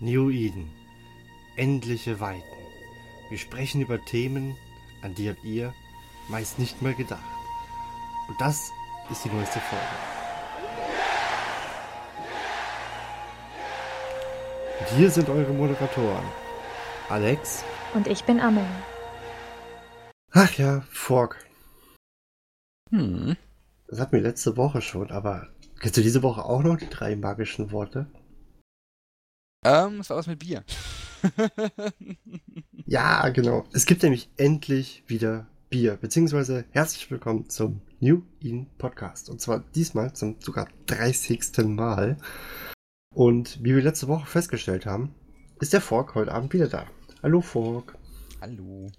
New Eden. Endliche Weiten. Wir sprechen über Themen, an die habt ihr meist nicht mal gedacht. Und das ist die neueste Folge. Und hier sind eure Moderatoren. Alex. Und ich bin Amel. Ach ja, Fork. Hm. Das hatten wir letzte Woche schon, aber kennst du diese Woche auch noch die drei magischen Worte? Ähm, was war was mit Bier? Ja, genau. Es gibt nämlich endlich wieder Bier, beziehungsweise herzlich willkommen zum New Eden Podcast. Und zwar diesmal zum sogar 30. Mal. Und wie wir letzte Woche festgestellt haben, ist der Fork heute Abend wieder da. Hallo Fork. Hallo.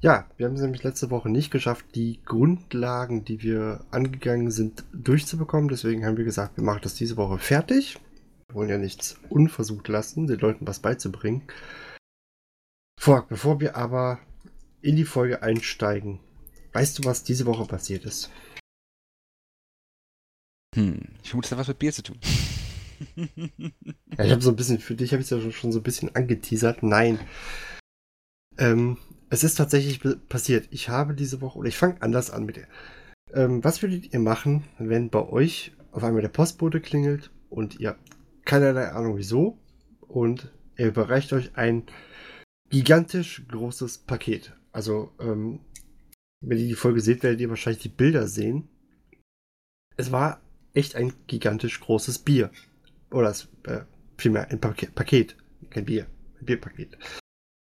Ja, wir haben es nämlich letzte Woche nicht geschafft, die Grundlagen, die wir angegangen sind, durchzubekommen. Deswegen haben wir gesagt, wir machen das diese Woche fertig. Wollen ja nichts unversucht lassen, den Leuten was beizubringen. Fork, bevor wir aber in die Folge einsteigen, weißt du, was diese Woche passiert ist? Hm. Ich vermute, es hat was mit Bier zu tun. Ja, ich habe so ein bisschen, für dich habe ich es ja schon so ein bisschen angeteasert. Nein. Ähm, es ist tatsächlich passiert. Ich habe diese Woche, oder ich fange anders an mit der. Ähm, was würdet ihr machen, wenn bei euch auf einmal der Postbote klingelt und ihr keinerlei Ahnung wieso und er überreicht euch ein gigantisch großes Paket. Also, ähm, wenn ihr die Folge seht, werdet ihr wahrscheinlich die Bilder sehen. Es war echt ein gigantisch großes Bier. Oder es, äh, vielmehr ein Paket, Paket, kein Bier, ein Bierpaket.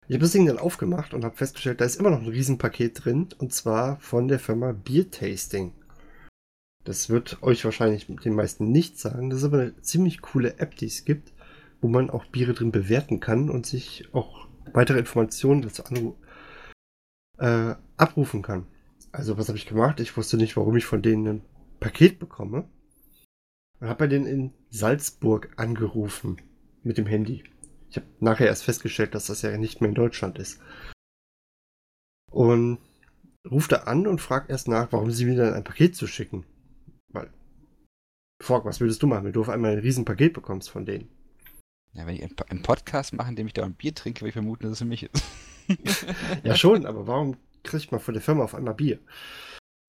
Ich habe das Ding dann aufgemacht und habe festgestellt, da ist immer noch ein Riesenpaket drin und zwar von der Firma Beer Tasting. Das wird euch wahrscheinlich den meisten nicht sagen. Das ist aber eine ziemlich coole App, die es gibt, wo man auch Biere drin bewerten kann und sich auch weitere Informationen dazu anru äh, abrufen kann. Also was habe ich gemacht? Ich wusste nicht, warum ich von denen ein Paket bekomme. Und habe bei denen in Salzburg angerufen mit dem Handy. Ich habe nachher erst festgestellt, dass das ja nicht mehr in Deutschland ist. Und ruft da an und fragt erst nach, warum sie mir dann ein Paket zu schicken. Weil, Fork, was würdest du machen, wenn du auf einmal ein Riesenpaket bekommst von denen? Ja, wenn ich einen Podcast mache, in dem ich da ein Bier trinke, würde ich vermuten, dass es für mich ist. ja, schon, aber warum kriegt man von der Firma auf einmal Bier?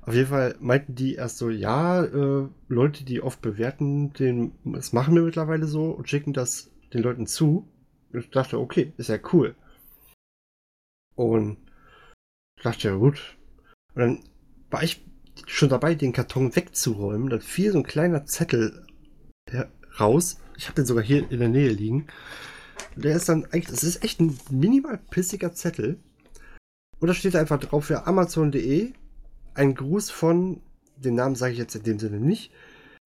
Auf jeden Fall meinten die erst so, ja, äh, Leute, die oft bewerten, den, das machen wir mittlerweile so und schicken das den Leuten zu. Ich dachte, okay, ist ja cool. Und ich dachte, ja gut. Und dann war ich schon dabei, den Karton wegzuräumen. Dann fiel so ein kleiner Zettel raus. Ich habe den sogar hier in der Nähe liegen. Der ist dann eigentlich, das ist echt ein minimal pissiger Zettel. Und da steht einfach drauf für Amazon.de ein Gruß von, den Namen sage ich jetzt in dem Sinne nicht,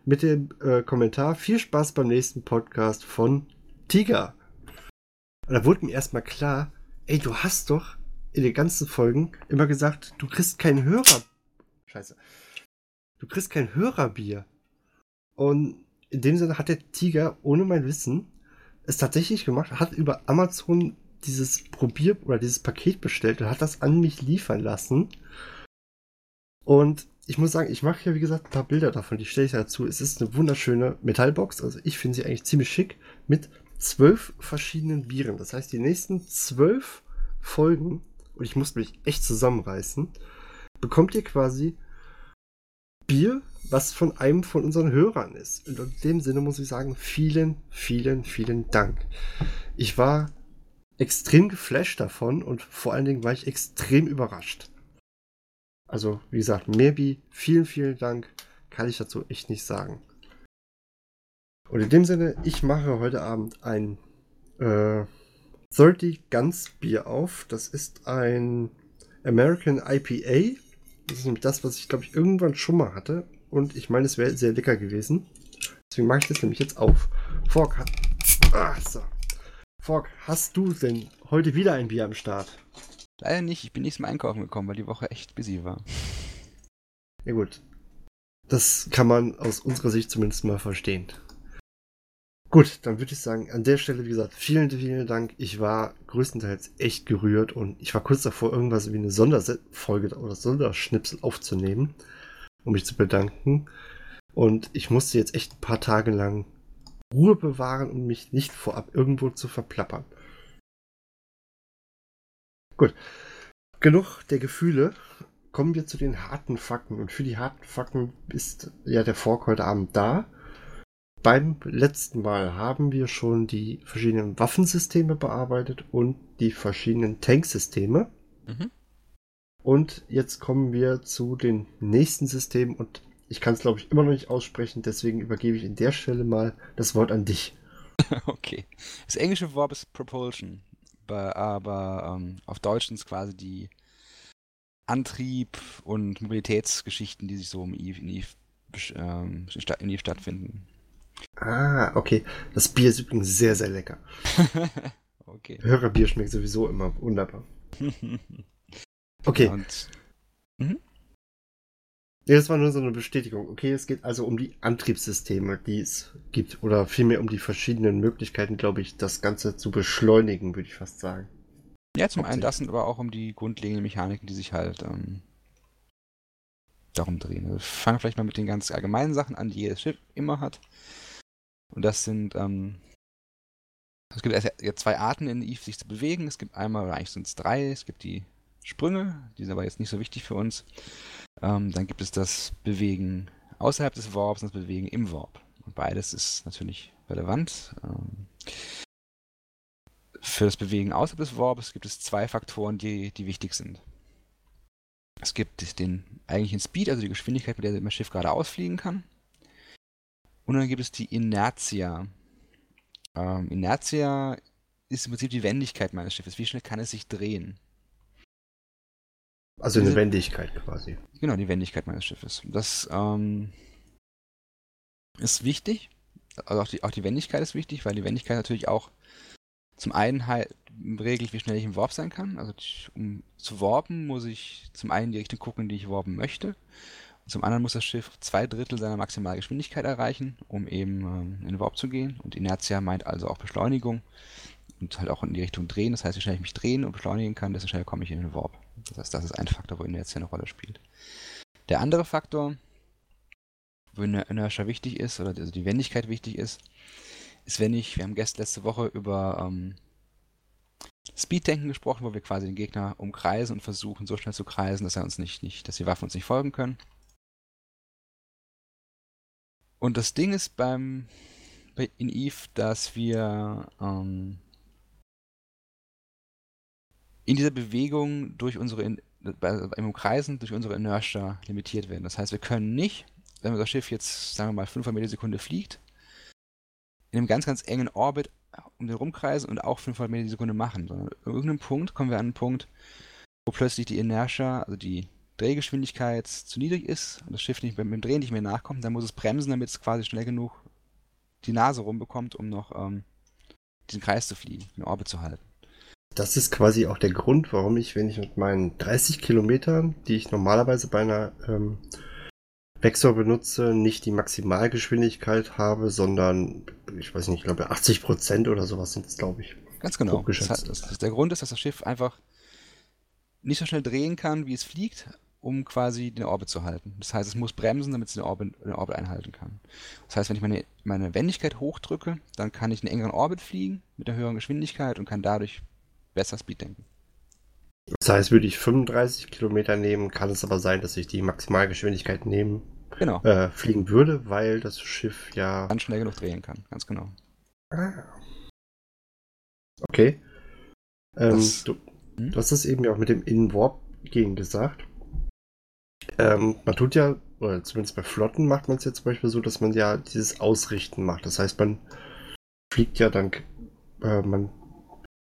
mit dem äh, Kommentar, viel Spaß beim nächsten Podcast von Tiger. Und da wurde mir erstmal klar, ey, du hast doch in den ganzen Folgen immer gesagt, du kriegst kein Hörer. Scheiße. Du kriegst kein Hörerbier. Und in dem Sinne hat der Tiger ohne mein Wissen es tatsächlich gemacht, hat über Amazon dieses Probier- oder dieses Paket bestellt und hat das an mich liefern lassen. Und ich muss sagen, ich mache ja wie gesagt ein paar Bilder davon, die stelle ich dazu. Es ist eine wunderschöne Metallbox, also ich finde sie eigentlich ziemlich schick, mit zwölf verschiedenen Bieren. Das heißt, die nächsten zwölf Folgen, und ich muss mich echt zusammenreißen, bekommt ihr quasi Bier, was von einem von unseren Hörern ist. Und in dem Sinne muss ich sagen, vielen, vielen, vielen Dank. Ich war extrem geflasht davon und vor allen Dingen war ich extrem überrascht. Also, wie gesagt, Mehrbi, vielen, vielen Dank. Kann ich dazu echt nicht sagen. Und in dem Sinne, ich mache heute Abend ein äh, 30 Guns Bier auf. Das ist ein American IPA. Das ist nämlich das, was ich glaube ich irgendwann schon mal hatte. Und ich meine, es wäre sehr lecker gewesen. Deswegen mache ich das nämlich jetzt auf. Fork, ah, so. Fork, hast du denn heute wieder ein Bier am Start? Leider nicht, ich bin nicht zum Einkaufen gekommen, weil die Woche echt busy war. Ja gut. Das kann man aus unserer Sicht zumindest mal verstehen. Gut, dann würde ich sagen, an der Stelle, wie gesagt, vielen, vielen Dank. Ich war größtenteils echt gerührt und ich war kurz davor, irgendwas wie eine Sonderfolge oder Sonderschnipsel aufzunehmen, um mich zu bedanken. Und ich musste jetzt echt ein paar Tage lang Ruhe bewahren und mich nicht vorab irgendwo zu verplappern. Gut. Genug der Gefühle. Kommen wir zu den harten Fakten. Und für die harten Fakten ist ja der Fork heute Abend da. Beim letzten Mal haben wir schon die verschiedenen Waffensysteme bearbeitet und die verschiedenen Tanksysteme. Mhm. Und jetzt kommen wir zu den nächsten Systemen und ich kann es, glaube ich, immer noch nicht aussprechen, deswegen übergebe ich in der Stelle mal das Wort an dich. Okay. Das englische Wort ist Propulsion, aber ähm, auf Deutsch sind es quasi die Antrieb- und Mobilitätsgeschichten, die sich so im Eve, in, Eve, ähm, in Eve stattfinden. Ah, okay. Das Bier ist übrigens sehr, sehr lecker. okay. Hörerbier schmeckt sowieso immer wunderbar. Okay. Und, mhm. Das war nur so eine Bestätigung. Okay, es geht also um die Antriebssysteme, die es gibt. Oder vielmehr um die verschiedenen Möglichkeiten, glaube ich, das Ganze zu beschleunigen, würde ich fast sagen. Ja, zum einen das und aber auch um die grundlegenden Mechaniken, die sich halt ähm, darum drehen. Also fangen vielleicht mal mit den ganz allgemeinen Sachen an, die jedes Schiff immer hat. Und das sind, ähm, es gibt erst zwei Arten in Eve, sich zu bewegen. Es gibt einmal, oder eigentlich sind es drei, es gibt die Sprünge, die sind aber jetzt nicht so wichtig für uns. Ähm, dann gibt es das Bewegen außerhalb des Warps und das Bewegen im Warp. Und beides ist natürlich relevant. Ähm, für das Bewegen außerhalb des Warps gibt es zwei Faktoren, die, die wichtig sind. Es gibt den eigentlichen Speed, also die Geschwindigkeit, mit der das Schiff gerade ausfliegen kann. Und dann gibt es die Inertia. Ähm, Inertia ist im Prinzip die Wendigkeit meines Schiffes. Wie schnell kann es sich drehen? Also eine Wendigkeit quasi. Genau, die Wendigkeit meines Schiffes. Das ähm, ist wichtig. Also auch die, auch die Wendigkeit ist wichtig, weil die Wendigkeit natürlich auch zum einen halt regelt, wie schnell ich im Warp sein kann. Also um zu warpen, muss ich zum einen die Richtung gucken, die ich warpen möchte. Zum anderen muss das Schiff zwei Drittel seiner Maximalgeschwindigkeit erreichen, um eben ähm, in den Warp zu gehen. Und Inertia meint also auch Beschleunigung und halt auch in die Richtung drehen. Das heißt, je schneller ich mich drehen und beschleunigen kann, desto schneller komme ich in den Warp. Das heißt, das ist ein Faktor, wo Inertia eine Rolle spielt. Der andere Faktor, wo Inertia wichtig ist, oder also die Wendigkeit wichtig ist, ist, wenn ich, wir haben gestern letzte Woche über ähm, Speeddenken gesprochen, wo wir quasi den Gegner umkreisen und versuchen, so schnell zu kreisen, dass er uns nicht, nicht, dass die Waffen uns nicht folgen können. Und das Ding ist beim in Eve, dass wir ähm, in dieser Bewegung durch unsere, in, im Umkreisen durch unsere Inertia limitiert werden. Das heißt, wir können nicht, wenn unser Schiff jetzt, sagen wir mal, 5 Millisekunde fliegt, in einem ganz, ganz engen Orbit um den rumkreisen und auch 500 Millisekunde machen, sondern an irgendeinem Punkt kommen wir an einen Punkt, wo plötzlich die Inertia, also die Drehgeschwindigkeit zu niedrig ist und das Schiff nicht mit dem Drehen nicht mehr nachkommt, dann muss es bremsen, damit es quasi schnell genug die Nase rumbekommt, um noch ähm, diesen Kreis zu fliegen, den Orbit zu halten. Das ist quasi auch der Grund, warum ich, wenn ich mit meinen 30 Kilometern, die ich normalerweise bei einer ähm, Vexor benutze, nicht die Maximalgeschwindigkeit habe, sondern, ich weiß nicht, ich glaube 80 Prozent oder sowas sind es, glaube ich. Ganz genau. Das, hat, das, das der Grund ist, dass das Schiff einfach nicht so schnell drehen kann, wie es fliegt, um quasi den Orbit zu halten. Das heißt, es muss bremsen, damit es den Orbit, den Orbit einhalten kann. Das heißt, wenn ich meine, meine Wendigkeit hochdrücke, dann kann ich einen engeren Orbit fliegen mit einer höheren Geschwindigkeit und kann dadurch besser Speed denken. Das heißt, würde ich 35 Kilometer nehmen, kann es aber sein, dass ich die Maximalgeschwindigkeit nehmen, genau. äh, fliegen würde, weil das Schiff ja. Ganz schnell genug drehen kann, ganz genau. Ah. Okay. Ähm, das, du, hm? du, hast es eben ja auch mit dem In-Warp gegen gesagt. Ähm, man tut ja, oder zumindest bei Flotten macht man es ja zum Beispiel so, dass man ja dieses Ausrichten macht. Das heißt, man fliegt ja dann, äh, man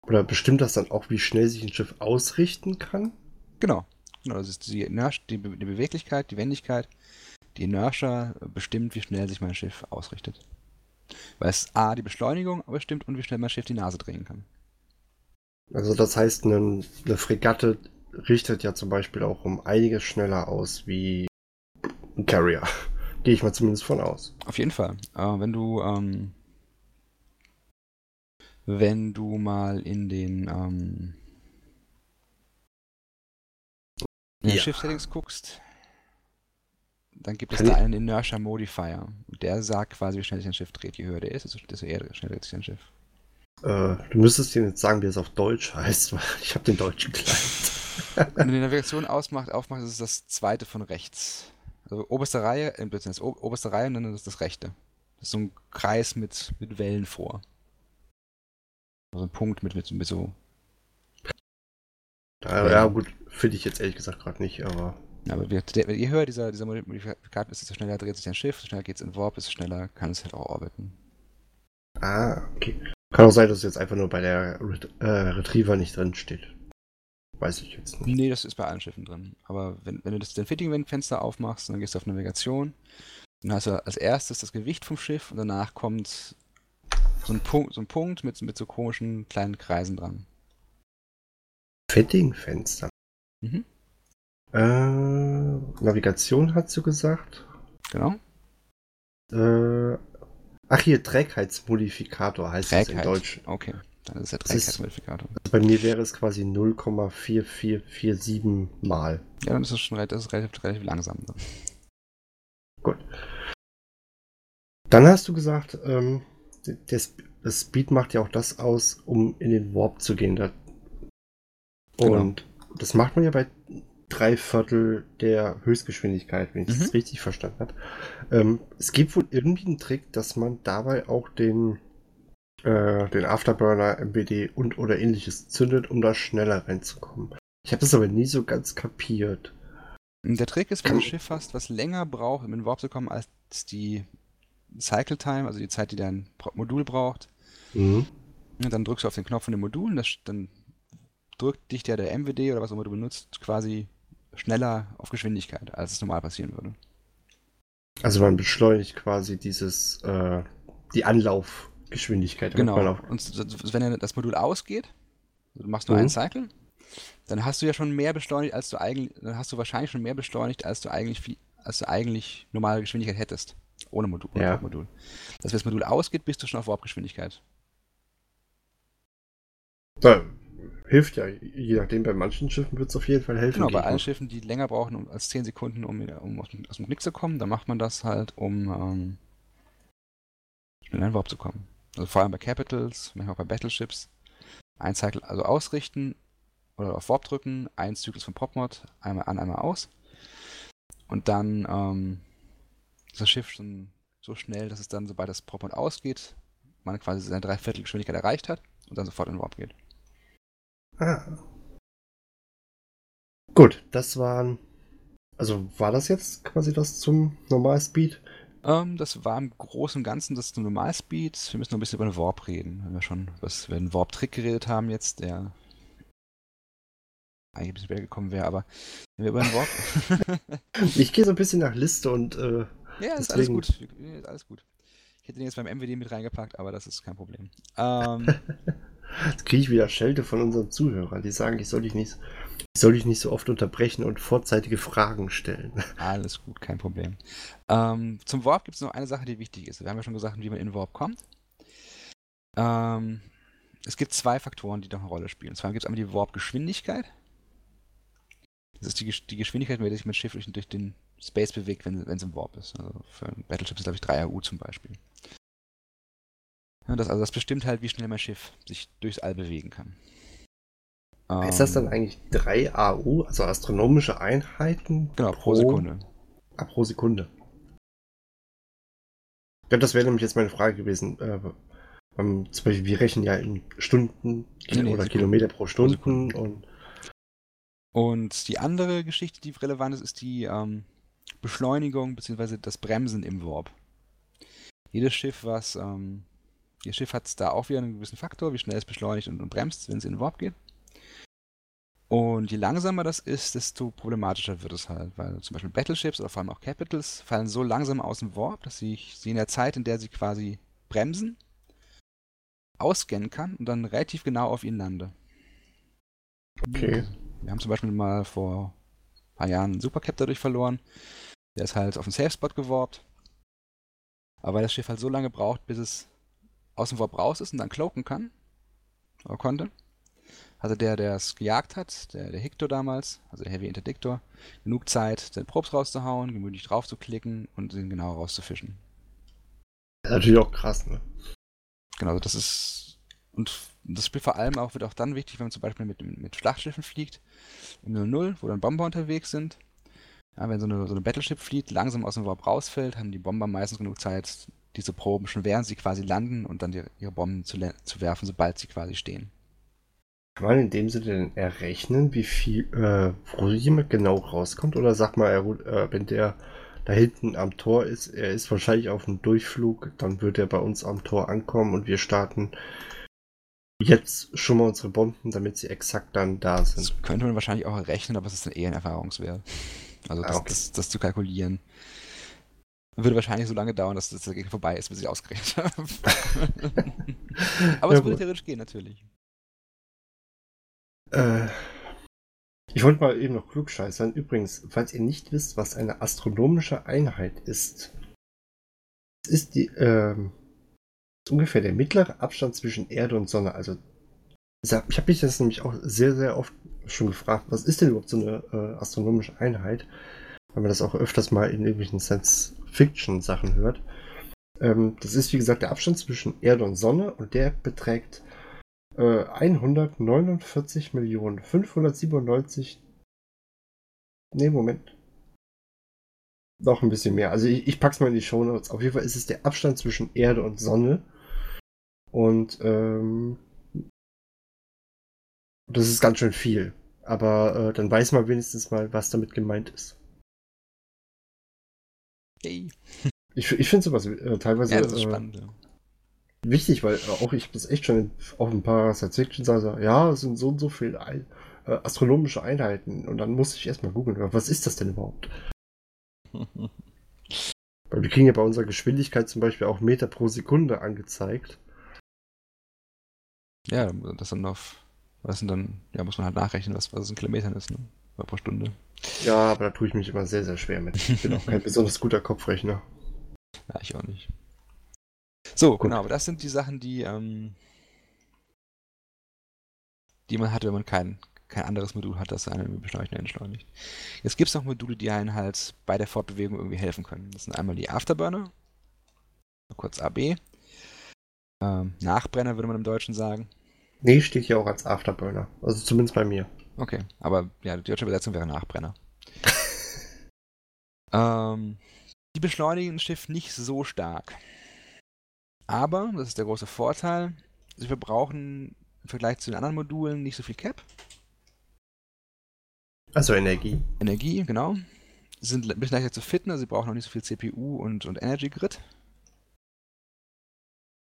oder bestimmt das dann auch, wie schnell sich ein Schiff ausrichten kann? Genau. genau das ist die, Inertia, die, Be die Beweglichkeit, die Wendigkeit. Die Inertia bestimmt, wie schnell sich mein Schiff ausrichtet. Weil es A, die Beschleunigung bestimmt und wie schnell mein Schiff die Nase drehen kann. Also das heißt, eine, eine Fregatte richtet ja zum Beispiel auch um einiges schneller aus wie ein Carrier. Gehe ich mal zumindest von aus. Auf jeden Fall. Äh, wenn du ähm, wenn du mal in den, ähm, in ja. Shift-Settings guckst, dann gibt es Kann da einen Inertia Modifier. Der sagt quasi, wie schnell sich ein Schiff dreht. Je höher der ist, desto desto eher schnell dreht sich ein Schiff. Äh, du müsstest dir jetzt sagen, wie es auf Deutsch heißt, weil ich habe den deutschen Client. Wenn du die Navigation ausmacht, aufmachst, ist es das zweite von rechts. Also oberste Reihe, äh, das oberste Reihe und dann ist das rechte. Das ist so ein Kreis mit, mit Wellen vor. Also ein Punkt mit, mit, mit so. Ja, ja, gut, finde ich jetzt ehrlich gesagt gerade nicht, aber Ja, aber wir- der, je höher dieser, dieser Modifikat ist, desto schneller dreht sich ein Schiff, desto schneller geht es in Warp, desto schneller kann es halt auch orbiten. Ah, okay. Kann auch sein, dass es jetzt einfach nur bei der Ret äh, Retriever nicht drin steht. Weiß ich jetzt nicht. Nee, das ist bei allen Schiffen drin. Aber wenn, wenn du das den Fitting-Fenster aufmachst, dann gehst du auf Navigation, dann hast du als erstes das Gewicht vom Schiff und danach kommt so ein Punkt, so ein Punkt mit, mit so komischen kleinen Kreisen dran. Fetting-Fenster. Mhm. Äh, Navigation hast du gesagt. Genau. Äh, ach hier, Trägheitsmodifikator heißt es in Trägheit. Deutsch. Okay, dann ist der Das Trägheitsmodifikator. Also bei mir wäre es quasi 0,4447 mal. Ja, dann ist es schon das ist relativ, relativ langsam. Dann. Gut. Dann hast du gesagt, ähm, der das Speed macht ja auch das aus, um in den Warp zu gehen. Da Genau. und das macht man ja bei drei Viertel der Höchstgeschwindigkeit, wenn ich Mhm. das richtig verstanden habe. Ähm, es gibt wohl irgendwie einen Trick, dass man dabei auch den, äh, den Afterburner, MBD und oder ähnliches zündet, um da schneller reinzukommen. Ich habe das aber nie so ganz kapiert. Der Trick ist, wenn du ein Schiff hast, was länger braucht, um in den Warp zu kommen, als die Cycle Time, also die Zeit, die dein Modul braucht, Mhm. Und dann drückst du auf den Knopf von dem Modul und das, dann drückt dich der, der MWD oder was auch immer du benutzt, quasi schneller auf Geschwindigkeit, als es normal passieren würde. Also man beschleunigt quasi dieses, äh, die Anlaufgeschwindigkeit. Damit Genau. Man auch, Und wenn das Modul ausgeht, also du machst nur Mhm. einen Cycle, dann hast du ja schon mehr beschleunigt, als du eigentlich, dann hast du wahrscheinlich schon mehr beschleunigt, als du eigentlich, als du eigentlich normale Geschwindigkeit hättest. Ohne Modul. ohne Ja. Modul. Dass wenn das Modul ausgeht, bist du schon auf Warpgeschwindigkeit. da, hilft ja, je nachdem, bei manchen Schiffen wird es auf jeden Fall helfen. Genau, bei allen. Schiffen, die länger brauchen um, als 10 Sekunden, um, um aus, dem, Knick zu kommen, dann macht man das halt, um ähm, schnell in den Warp zu kommen. Also vor allem bei Capitals, manchmal auch bei Battleships. Ein Cycle also ausrichten oder auf Warp drücken, ein Zyklus von Popmod, einmal an, einmal aus. Und dann ähm, ist das Schiff schon so schnell, dass es dann, sobald das Popmod ausgeht, man quasi seine Dreiviertelgeschwindigkeit erreicht hat und dann sofort in den Warp geht. Ah. Gut, das waren. Also war das jetzt quasi das zum Normalspeed? Ähm, das war im Großen und Ganzen das Normalspeed. Wir müssen noch ein bisschen über den Warp reden, wenn wir schon was über den Warp-Trick geredet haben jetzt, der eigentlich ein bisschen später gekommen wäre, aber wenn wir über den Warp... Ich gehe so ein bisschen nach Liste und äh, ja, ist Deswegen- alles gut. Ist alles gut. Ich hätte den jetzt beim MWD mit reingepackt, aber das ist kein Problem. Ähm, jetzt kriege ich wieder Schelte von unseren Zuhörern, die sagen, ich soll dich nicht, ich soll dich nicht so oft unterbrechen und vorzeitige Fragen stellen. alles gut, kein Problem. Ähm, zum Warp gibt es noch eine Sache, die wichtig ist. Wir haben ja schon gesagt, wie man in Warp kommt. Ähm, es gibt zwei Faktoren, die noch eine Rolle spielen. Und zwar gibt es einmal die Warp-Geschwindigkeit. Das ist die, die Geschwindigkeit, mit der sich mein Schiff durch, durch den Space bewegt, wenn es im Warp ist. Also für ein Battleship ist glaube ich 3 AU zum Beispiel. Ja, das, also das bestimmt halt, wie schnell mein Schiff sich durchs All bewegen kann. ist das dann Ähm, eigentlich 3 AU, also astronomische Einheiten? Genau, pro Sekunde. Ah, pro Sekunde. Ja, das wäre nämlich jetzt meine Frage gewesen. Äh, ähm, zum Beispiel, wir rechnen ja in Stunden Nee, nee, oder Sekunden. Kilometer pro Sekunden. und Und die andere Geschichte, die relevant ist, ist die ähm, Beschleunigung bzw. das Bremsen im Warp. Jedes Schiff, was ähm, jedes Schiff hat da auch wieder einen gewissen Faktor, wie schnell es beschleunigt und, und bremst, wenn es in den Warp geht. Und je langsamer das ist, desto problematischer wird es halt, weil zum Beispiel Battleships oder vor allem auch Capitals fallen so langsam aus dem Warp, dass sie, sie in der Zeit, in der sie quasi bremsen, ausscannen kann und dann relativ genau auf ihn lande. Okay. Wir haben zum Beispiel mal vor ein paar Jahren einen Supercap dadurch verloren. Der ist halt auf den Safe Spot geworbt. Aber weil das Schiff halt so lange braucht, bis es aus dem Warp raus ist und dann cloaken kann, oder konnte, also der, der es gejagt hat, der, der Hector damals, also der Heavy Interdictor, genug Zeit, den Probst rauszuhauen, gemütlich drauf zu klicken und den genau rauszufischen. Natürlich auch krass, ne? Genau, das ist. Und das Spiel vor allem auch wird auch dann wichtig, wenn man zum Beispiel mit, mit Schlachtschiffen fliegt, im 0-0, wo dann Bomber unterwegs sind. Ja, wenn so eine, so eine Battleship fliegt, langsam aus dem Warp rausfällt, haben die Bomber meistens genug Zeit, diese Proben schon während sie quasi landen und dann die, ihre Bomben zu, zu werfen, sobald sie quasi stehen. Kann man in dem Sinne denn errechnen, wie viel, äh, wo jemand genau rauskommt? Oder sag mal, er, äh, wenn der da hinten am Tor ist, er ist wahrscheinlich auf dem Durchflug, dann wird er bei uns am Tor ankommen und wir starten jetzt schon mal unsere Bomben, damit sie exakt dann da sind. Das könnte man wahrscheinlich auch errechnen, aber es ist dann eher ein Erfahrungswert. Also das, ah, okay. das, das, zu kalkulieren. Würde wahrscheinlich so lange dauern, dass das dagegen vorbei ist, bis ich ausgerechnet habe. aber ja, es würde theoretisch gehen, natürlich. Äh, ich wollte mal eben noch klugscheißern. Übrigens, falls ihr nicht wisst, was eine astronomische Einheit ist, es ist die, ähm, ist ungefähr der mittlere Abstand zwischen Erde und Sonne. Also, ich habe mich das nämlich auch sehr, sehr oft schon gefragt, was ist denn überhaupt so eine äh, astronomische Einheit? Weil man das auch öfters mal in irgendwelchen Science-Fiction-Sachen hört. Ähm, das ist, wie gesagt, der Abstand zwischen Erde und Sonne und der beträgt äh, 149 Millionen 597. Nee, Moment. Noch ein bisschen mehr. Also ich, ich pack's mal in die Show Notes. Auf jeden Fall ist es der Abstand zwischen Erde und Sonne. Und ähm, das ist ganz schön viel. Aber äh, dann weiß man wenigstens mal, was damit gemeint ist. Hey. Ich, ich finde sowas äh, teilweise. Ja, äh, spannend, ja wichtig, weil äh, auch ich habe das echt schon auf ein paar Science Fiction sagen, ja, es sind so und so viele Ein äh, astronomische Einheiten und dann muss ich erstmal googeln, was ist das denn überhaupt? weil wir kriegen ja bei unserer Geschwindigkeit zum Beispiel auch Meter pro Sekunde angezeigt. Ja, das sind auf, was sind dann, ja, muss man halt nachrechnen, was, was es in Kilometern ist, ne? Pro Stunde. Ja, aber da tue ich mich immer sehr, sehr schwer mit. Ich bin auch kein besonders guter Kopfrechner. Ja, ich auch nicht. So, Gut. genau, aber das sind die Sachen, die, ähm, die man hat, wenn man kein, kein anderes Modul hat, das einen beschleunigt entschleunigt. Jetzt gibt es noch Module, die einen halt bei der Fortbewegung irgendwie helfen können. Das sind einmal die Afterburner, kurz AB. Ähm, Nachbrenner würde man im Deutschen sagen. Nee, steht hier auch als Afterburner. Also zumindest bei mir. Okay, aber ja, die deutsche Übersetzung wäre Nachbrenner. ähm, die beschleunigen ein Schiff nicht so stark. Aber, das ist der große Vorteil, sie verbrauchen im Vergleich zu den anderen Modulen nicht so viel Cap. Also Energie. Energie, genau. Sie sind ein bisschen leichter zu fitten, also sie brauchen noch nicht so viel CPU und, und Energy Grid.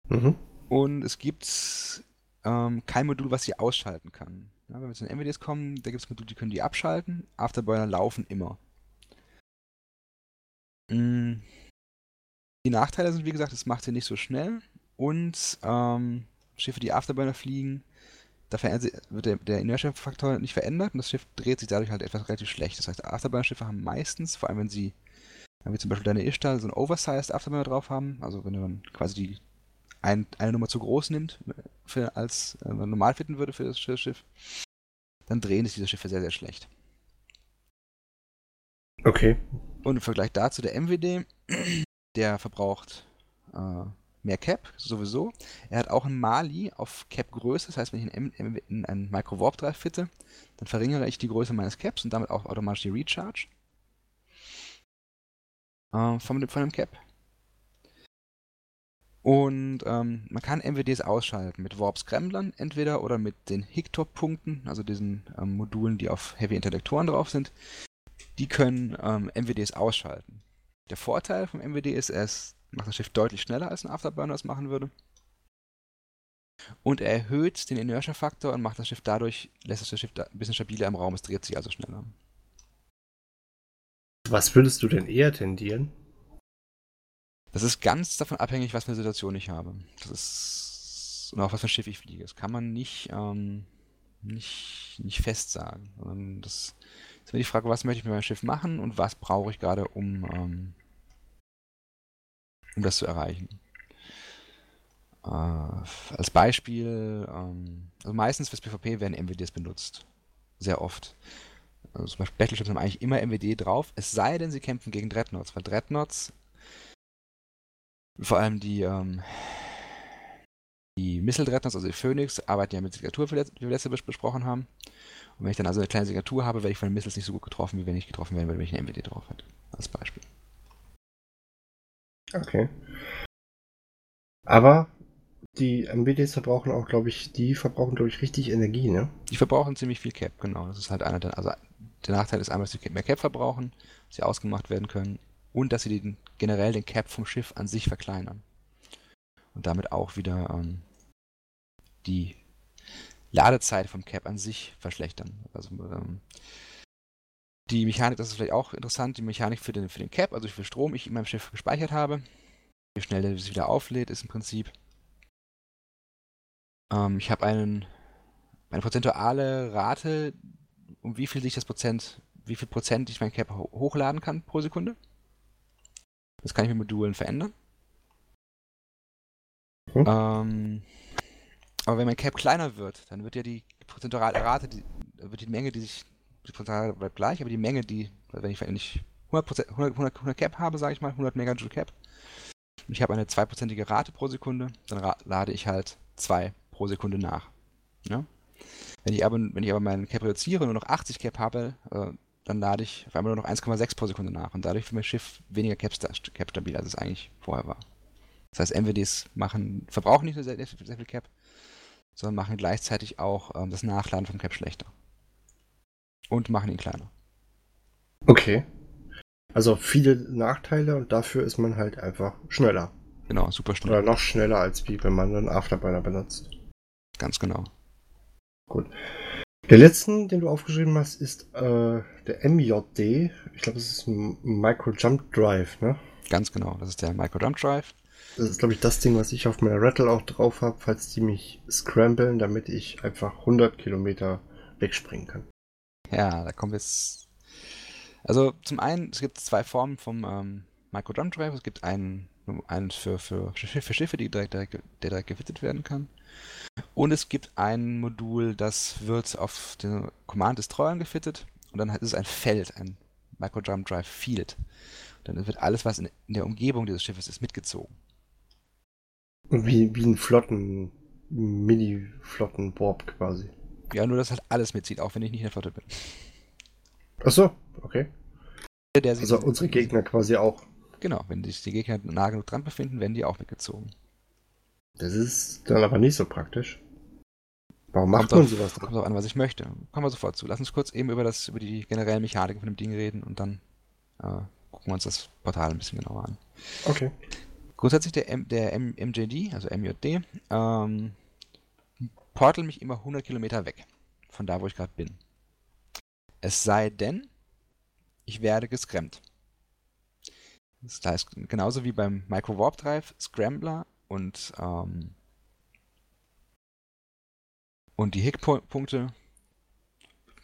Mhm. Und es gibt ähm, kein Modul, was sie ausschalten kann. Ja, wenn wir zu den NVDs kommen, da gibt es Module, die können die abschalten. Afterburner laufen immer. Mhm. Die Nachteile sind, wie gesagt, es macht sie nicht so schnell und ähm, Schiffe, die Afterburner fliegen, da wird der, der Inertia-Faktor nicht verändert und das Schiff dreht sich dadurch halt etwas relativ schlecht. Das heißt, Afterburner-Schiffe haben meistens, vor allem wenn sie, wie zum Beispiel deine Ishtar, so ein Oversized Afterburner drauf haben, also wenn du dann quasi die ein, eine Nummer zu groß nimmt, für, als äh, normal fitten würde für das Schiff, dann drehen sich diese Schiffe sehr, sehr schlecht. Okay. Und im Vergleich dazu der MWD, der verbraucht äh, mehr Cap, sowieso. Er hat auch ein Mali auf Cap-Größe, das heißt, wenn ich in, in, in einen Micro-Warp-Drive fitte, dann verringere ich die Größe meines Caps und damit auch automatisch die Recharge äh, von, von dem Cap. Und ähm, man kann MWDs ausschalten mit Warp-Scramblern entweder oder mit den Hictop-Punkten, also diesen ähm, Modulen, die auf Heavy-Intellektoren drauf sind. Die können ähm, MWDs ausschalten. Der Vorteil vom MWD ist, es macht das Schiff deutlich schneller, als ein Afterburner es machen würde. Und er erhöht den Inertia-Faktor und macht das Schiff dadurch, lässt das Schiff ein bisschen stabiler im Raum, es dreht sich also schneller. Was würdest du denn eher tendieren? Das ist ganz davon abhängig, was für eine Situation ich habe. Das ist. Und auch was für ein Schiff ich fliege. Das kann man nicht, ähm, nicht, nicht fest sagen. Das ist mir die Frage, was möchte ich mit meinem Schiff machen und was brauche ich gerade, um, ähm, um das zu erreichen. Äh, als Beispiel, ähm, also meistens fürs PvP werden MWDs benutzt. Sehr oft. Also zum Beispiel Battleships haben eigentlich immer MWD drauf, es sei denn, sie kämpfen gegen Dreadnoughts, weil Dreadnoughts, vor allem die, ähm, die Missile Dreadnoughts, also die Phoenix, arbeiten ja mit Signatur, wie wir letzte besprochen haben. Und wenn ich dann also eine kleine Signatur habe, werde ich von den Missiles nicht so gut getroffen, wie wenn ich getroffen werde, wenn ich eine MWD drauf hätte. Als Beispiel. Okay. Aber die MBDs verbrauchen auch, glaube ich, die verbrauchen, glaube ich, richtig Energie, ne? Die verbrauchen ziemlich viel Cap, genau. Das ist halt einer der, also der Nachteil ist einmal, dass sie mehr Cap verbrauchen, dass sie ausgemacht werden können und dass sie den, generell den Cap vom Schiff an sich verkleinern. Und damit auch wieder ähm, die Ladezeit vom Cap an sich verschlechtern. Also ähm, die Mechanik, das ist vielleicht auch interessant, die Mechanik für den, für den Cap, also wie viel Strom ich in meinem Schiff gespeichert habe, wie schnell der sich wieder auflädt, ist im Prinzip ähm, ich habe einen, eine prozentuale Rate, um wie viel sich das Prozent, wie viel Prozent ich mein Cap hochladen kann pro Sekunde. Das kann ich mit Modulen verändern. Hm. Ähm, aber wenn mein Cap kleiner wird, dann wird ja die prozentuale Rate, die, wird die Menge, die sich, die prozentuale bleibt gleich, aber die Menge, die, wenn ich, wenn ich 100, 100, 100 Cap habe, sage ich mal, 100 Megajoule Cap, und ich habe eine zweiprozentige Rate pro Sekunde, dann lade ich halt zwei pro Sekunde nach. Ja? Wenn, ich aber, wenn ich aber meinen Cap reduziere und nur noch 80 Cap habe, äh, dann lade ich auf einmal nur noch 1,6 pro Sekunde nach und dadurch wird mein Schiff weniger Cap, Cap stabil, als es eigentlich vorher war. Das heißt, MWDs machen, verbrauchen nicht nur sehr, sehr, viel Cap, sondern machen gleichzeitig auch ähm, das Nachladen vom Cap schlechter. Und machen ihn kleiner. Okay. Also viele Nachteile und dafür ist man halt einfach schneller. Genau, super schnell. Oder noch schneller als wie wenn man einen Afterburner benutzt. Ganz genau. Gut. Der letzte, den du aufgeschrieben hast, ist äh, der MJD. Ich glaube, das ist ein Micro Jump Drive, ne? Ganz genau, das ist der Micro Jump Drive. Das ist, glaube ich, das Ding, was ich auf meiner Rattle auch drauf habe, falls die mich scramblen, damit ich einfach 100 Kilometer wegspringen kann. Ja, da kommt jetzt. Also, zum einen, es gibt zwei Formen vom ähm, Micro Jump Drive. Es gibt einen, einen für, für, für Schiffe, die direkt, direkt, der direkt gefittet werden kann. Und es gibt ein Modul, das wird auf den Command Destroyern gefittet und dann ist es ein Feld, ein Microjump Drive Field. Dann wird alles, was in, in der Umgebung dieses Schiffes ist, mitgezogen. Wie, wie ein Flotten, Mini-Flotten-Warp quasi. Ja, nur dass halt alles mitzieht, auch wenn ich nicht in der Flotte bin. Achso, okay. also unsere Gegner quasi auch. Genau, wenn sich die Gegner nah genug dran befinden, werden die auch mitgezogen. Das ist dann aber nicht so praktisch. Warum macht kommt man sowas? Kommt auch an, was ich möchte. Kommen wir sofort zu. Lass uns kurz eben über, das, über die generellen Mechaniken von dem Ding reden und dann äh, gucken wir uns das Portal ein bisschen genauer an. Okay. Grundsätzlich der, M, der M, MJD, also MJD, ähm, portal mich immer 100 Kilometer weg von da, wo ich gerade bin. Es sei denn, ich werde gescrampt. Das heißt, genauso wie beim Micro Warp Drive, Scrambler und, ähm, und die Hick-Punkte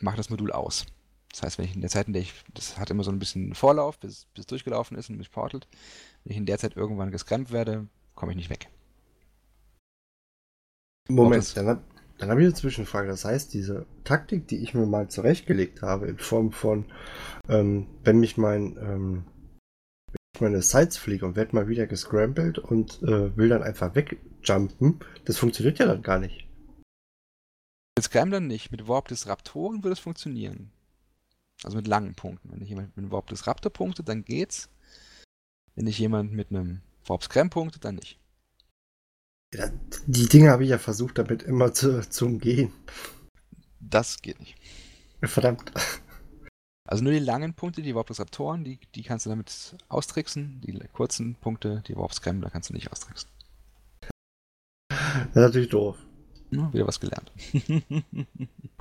macht das Modul aus. Das heißt, wenn ich in der Zeit, in der ich, das hat immer so ein bisschen Vorlauf, bis, es durchgelaufen ist und mich portelt, wenn ich in der Zeit irgendwann gescrampt werde, komme ich nicht weg. Moment, dann, hab, dann habe ich eine Zwischenfrage. Das heißt, diese Taktik, die ich mir mal zurechtgelegt habe, in Form von, ähm, wenn mich mein ähm, meine Sites fliege und werde mal wieder gescrambled und äh, will dann einfach wegjumpen, das funktioniert ja dann gar nicht. Mit Scramblern nicht. Mit Warp des Raptoren würde es funktionieren. Also mit langen Punkten. Wenn ich jemand mit einem Warp des Raptor punkte, dann geht's. Wenn ich jemand mit einem Warp Scram punkte, dann nicht. Ja, die Dinge habe ich ja versucht, damit immer zu, zu umgehen. Das geht nicht. Verdammt. Also nur die langen Punkte, die Warp-Disruptoren, die, die kannst du damit austricksen. Die kurzen Punkte, die Warp-Scrambler, kannst du nicht austricksen. Das ist natürlich doof. Ja, wieder was gelernt.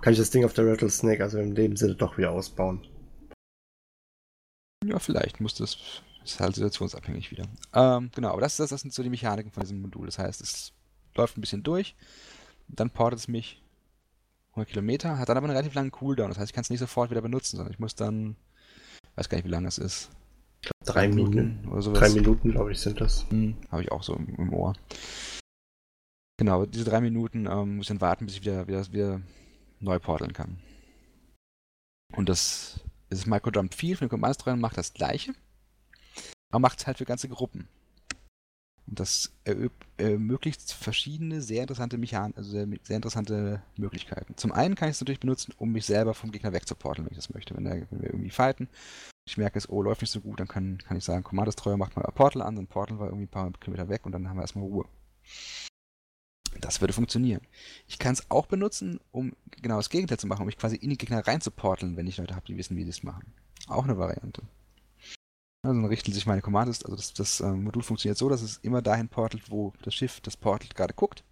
Kann ich das Ding auf der Rattlesnake also in dem Sinne doch wieder ausbauen? Ja, vielleicht muss das. Ist halt situationsabhängig wieder. Ähm, genau, aber das, das, das sind so die Mechaniken von diesem Modul. Das heißt, es läuft ein bisschen durch, dann portet es mich 100 Kilometer, hat dann aber einen relativ langen Cooldown. Das heißt, ich kann es nicht sofort wieder benutzen, sondern ich muss dann, weiß gar nicht, wie lange es ist. Ich glaube, drei Minuten, Minuten oder sowas. Drei Minuten, glaube ich, sind das. Hm, Habe ich auch so im, im, Ohr. Genau, diese drei Minuten ähm, muss ich dann warten, bis ich wieder, wieder, wieder neu porteln kann. Und das, das Microjump 4 von den Command macht das gleiche, aber macht es halt für ganze Gruppen. Und das ermöglicht verschiedene, sehr interessante Mechanen, also sehr, sehr, interessante Möglichkeiten. Zum einen kann ich es natürlich benutzen, um mich selber vom Gegner wegzuporteln, wenn ich das möchte. Wenn, der, wenn wir irgendwie fighten, ich merke es, oh, läuft nicht so gut, dann kann, kann ich sagen, Command Destroyer macht mal ein Portal an, dann porteln wir irgendwie ein paar Kilometer weg und dann haben wir erstmal Ruhe. Das würde funktionieren. Ich kann es auch benutzen, um genau das Gegenteil zu machen, um mich quasi in die Gegner reinzuporteln, wenn ich Leute habe, die wissen, wie sie es machen. Auch eine Variante. Also dann richten sich meine Commands, also das, das äh, Modul funktioniert so, dass es immer dahin portelt, wo das Schiff, das Portal gerade guckt.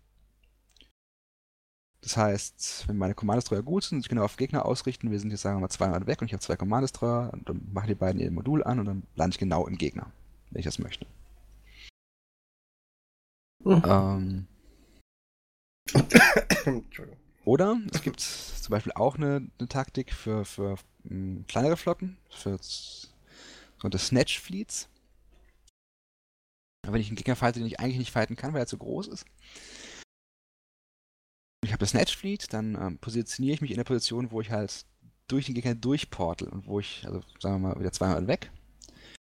Das heißt, wenn meine Kommandestreuer gut sind und sich genau auf Gegner ausrichten, wir sind jetzt sagen wir mal zweimal weg und ich habe zwei Kommandestreuer und dann machen die beiden ihr Modul an und dann lande ich genau im Gegner, wenn ich das möchte. Mhm. Ähm, oder es gibt zum Beispiel auch eine, eine Taktik für, für mh, hm, kleinere Flotten, für sogenannte Snatch Fleets. Wenn ich einen Gegner fighte, den ich eigentlich nicht fighten kann, weil er zu groß ist. Ich habe das Snatch Fleet, dann ähm, positioniere ich mich in der Position, wo ich halt durch den Gegner durchportel und wo ich, also sagen wir mal, wieder zweimal weg,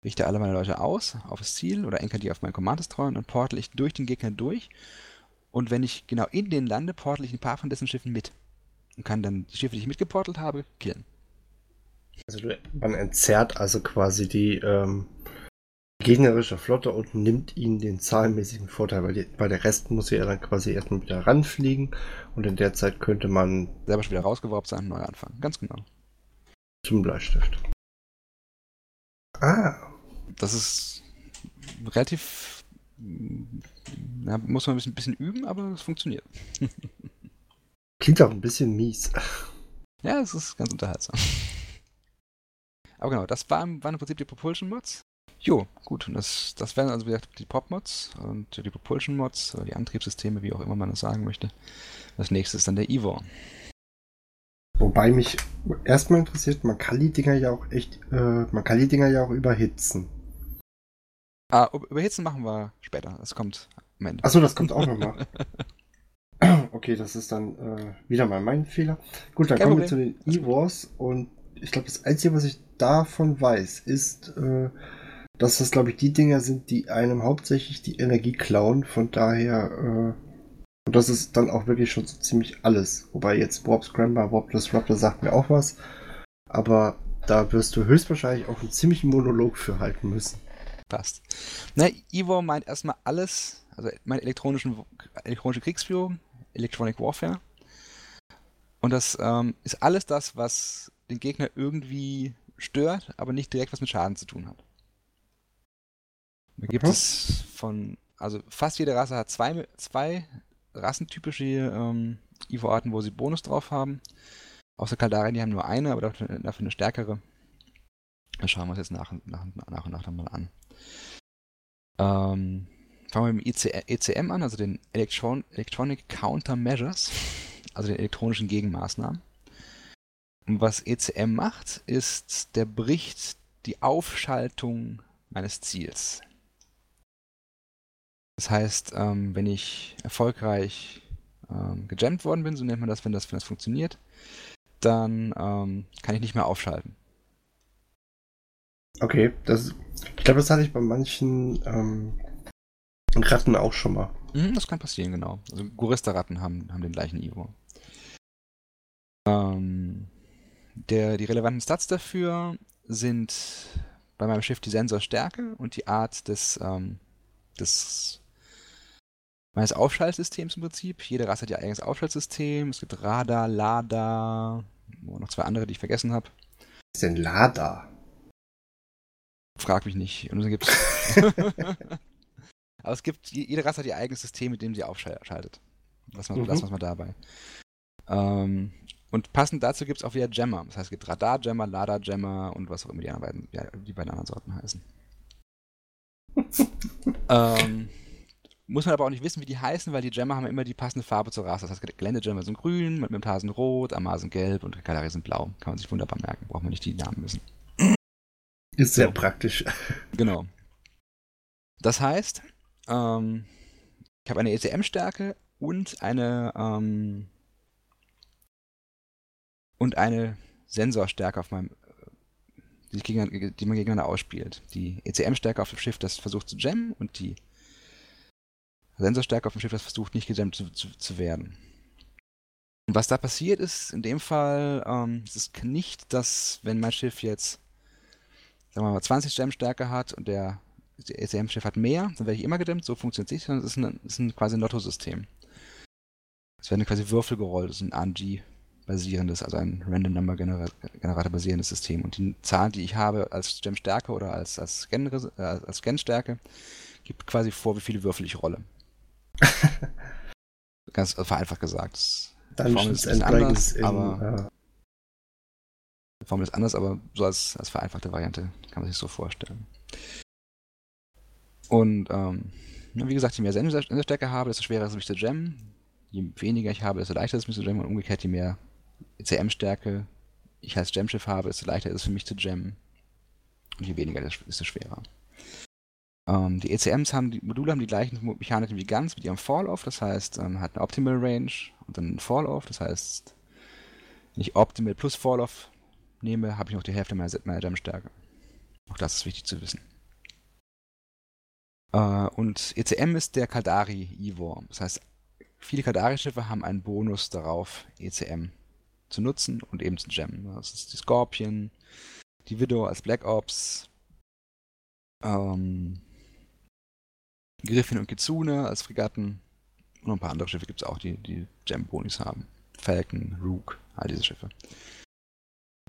richte alle meine Leute aus auf das Ziel oder enker die auf mein Command Destroyer und dann portel ich durch den Gegner durch und wenn ich genau in den lande, portel ich ein paar von dessen Schiffen mit. Und kann dann die Schiffe, die ich mitgeportelt habe, killen. Also man entzerrt also quasi die ähm, gegnerische Flotte und nimmt ihnen den zahlenmäßigen Vorteil, weil, die, weil der Rest muss ja dann quasi erstmal wieder ranfliegen und in der Zeit könnte man selber schon wieder rausgeworfen sein neu anfangen. Ganz genau. Zum Bleistift. Ah. Das ist relativ na, muss man ein bisschen, bisschen üben, aber es funktioniert. Klingt auch ein bisschen mies. Ja, es ist ganz unterhaltsam. Aber genau, das waren, waren im Prinzip die Propulsion-Mods. Jo, gut, und das, das wären also wie gesagt die Pop-Mods und die Propulsion-Mods, die Antriebssysteme, wie auch immer man das sagen möchte. Das nächste ist dann der Evo. Wobei mich erstmal interessiert, man kann die Dinger ja auch echt, äh, man kann die Dinger ja auch überhitzen. Ah, überhitzen machen wir später. Das kommt am Ende. Achso, das kommt auch nochmal. okay, das ist dann äh, wieder mal mein Fehler. Gut, dann Kein kommen Problem. wir zu den E-Wars und ich glaube, das Einzige, was ich davon weiß, ist, äh, dass das, glaube ich, die Dinger sind, die einem hauptsächlich die Energie klauen. Von daher, äh, und das ist dann auch wirklich schon so ziemlich alles. Wobei jetzt Warp Scrambler, Warp Disruptor sagt mir auch was. Aber da wirst du höchstwahrscheinlich auch einen ziemlichen Monolog für halten müssen passt. Na, Evo meint erstmal alles, also meint elektronischen, elektronische Kriegsführung, Electronic Warfare. Und das ähm, ist alles das, was den Gegner irgendwie stört, aber nicht direkt was mit Schaden zu tun hat. Da gibt mhm. es von, also fast jede Rasse hat zwei, zwei rassentypische ähm, Evo-Arten, wo sie Bonus drauf haben. Außer Kaldari, die haben nur eine, aber dafür, dafür eine stärkere. Das schauen wir uns jetzt nach, nach, nach und nach dann mal an. Ähm, fangen wir mit dem ECM an, also den Electron Electronic Countermeasures, also den elektronischen Gegenmaßnahmen. Und was ECM macht, ist, der bricht die Aufschaltung meines Ziels. Das heißt, ähm, wenn ich erfolgreich ähm, gejammt worden bin, so nennt man das, wenn das, wenn das funktioniert, dann ähm, kann ich nicht mehr aufschalten. Okay, das, ich glaube, das hatte ich bei manchen ähm, Ratten auch schon mal. Mhm, das kann passieren, genau. Also Gorista-Ratten haben, haben den gleichen Ivo. Ähm, der, die relevanten Stats dafür sind bei meinem Schiff die Sensorstärke und die Art des, ähm, des meines Aufschaltsystems im Prinzip. Jede Rasse hat ihr eigenes Aufschaltsystem. Es gibt Radar, Lada, noch zwei andere, die ich vergessen habe. Was ist denn Lada? Frag mich nicht. Und dann gibt's Aber es gibt, jede Rasse hat ihr eigenes System, mit dem sie aufschaltet. Lassen wir, mhm. lassen wir mal dabei. Ähm, und passend dazu gibt es auch wieder Jammer. Das heißt, es gibt Radar-Jammer, Lada-Jammer und was auch immer die, beiden, ja, die beiden anderen Sorten heißen. ähm, muss man aber auch nicht wissen, wie die heißen, weil die Jammer haben immer die passende Farbe zur Rasse. Das heißt, Gelände-Jammer sind grün, mit Memtar sind rot, Amar sind gelb und Kalari sind blau. Kann man sich wunderbar merken. Braucht man nicht die Namen wissen. Ist sehr so. praktisch. Genau. Das heißt, ähm, ich habe eine ECM-Stärke und eine ähm, und eine Sensorstärke auf meinem die, die man gegeneinander ausspielt. Die ECM-Stärke auf dem Schiff, das versucht zu jammen und die Sensorstärke auf dem Schiff, das versucht nicht gejammt zu, zu, zu werden. Und was da passiert ist, in dem Fall, ähm, es ist nicht, dass, wenn mein Schiff jetzt, sagen wir mal, 20 Jam-Stärke hat und der, ECM-Schiff hat mehr, dann werde ich immer gedämmt, so funktioniert es nicht, sondern es ist, ein, ist ein quasi ein Lotto-System. Es werden quasi Würfel gerollt, das ist ein RNG basierendes, also ein Random Number Generator basierendes System. Und die Zahl, die ich habe als Gem-Stärke oder als, als, Scan, äh, als Scan-Stärke, gibt quasi vor, wie viele Würfel ich rolle. Ganz vereinfacht gesagt. Die Formel ist ein anders, in, aber ja. die Formel ist anders, aber so als, als vereinfachte Variante kann man sich so vorstellen. Und ähm, wie gesagt, je mehr Senderstärke habe, desto schwerer ist es mich zu jammen. Je weniger ich habe, desto leichter ist es mich zu jammen und umgekehrt, je mehr ECM-Stärke ich als Jamschiff habe, desto leichter ist es für mich zu jammen. Und je weniger, desto schwerer. Ähm, die ECMs haben, die Module haben die gleichen Mechaniken wie GANs mit ihrem Fall-Off, das heißt, ähm, hat eine Optimal Range und dann ein Fall-Off, das heißt, wenn ich Optimal plus Fall-Off nehme, habe ich noch die Hälfte meiner, meiner Jam-Stärke. Auch das ist wichtig zu wissen. Äh, und ECM ist der Kaldari Ivor. Das heißt, viele Kaldari-Schiffe haben einen Bonus darauf, ECM zu nutzen und eben zu jammen. Das ist die Scorpion, die Widow als Black Ops, ähm, Griffin und Kitsune als Fregatten und ein paar andere Schiffe gibt es auch, die, die Jam-Bonis haben. Falcon, Rook, all diese Schiffe.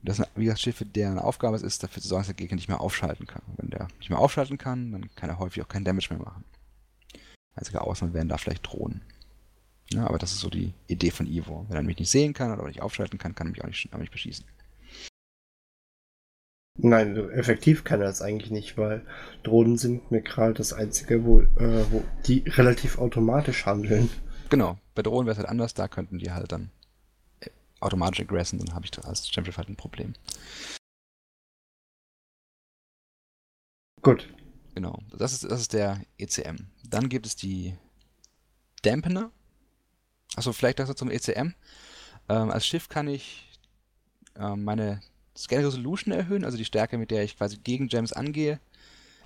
Das sind, wie gesagt, Schiffe, deren Aufgabe es ist, dafür zu sorgen, dass der Gegner nicht mehr aufschalten kann. Wenn der nicht mehr aufschalten kann, dann kann er häufig auch keinen Damage mehr machen. Einzige Ausnahme wären da vielleicht Drohnen. Ja, aber das ist so die Idee von Ivor. Wenn er mich nicht sehen kann oder nicht aufschalten kann, kann er mich auch nicht, auch nicht beschießen. Nein, effektiv kann er das eigentlich nicht, weil Drohnen sind mir gerade das einzige, wo, äh, wo die relativ automatisch handeln. Genau, bei Drohnen wäre es halt anders, da könnten die halt dann äh, automatisch aggressen, dann habe ich als Champion halt ein Problem. Gut. Genau, das ist, das ist der ECM. Dann gibt es die Dampener, Achso, vielleicht das zum ECM. Ähm, als Schiff kann ich ähm, meine Scan Resolution erhöhen, also die Stärke, mit der ich quasi gegen Gems angehe.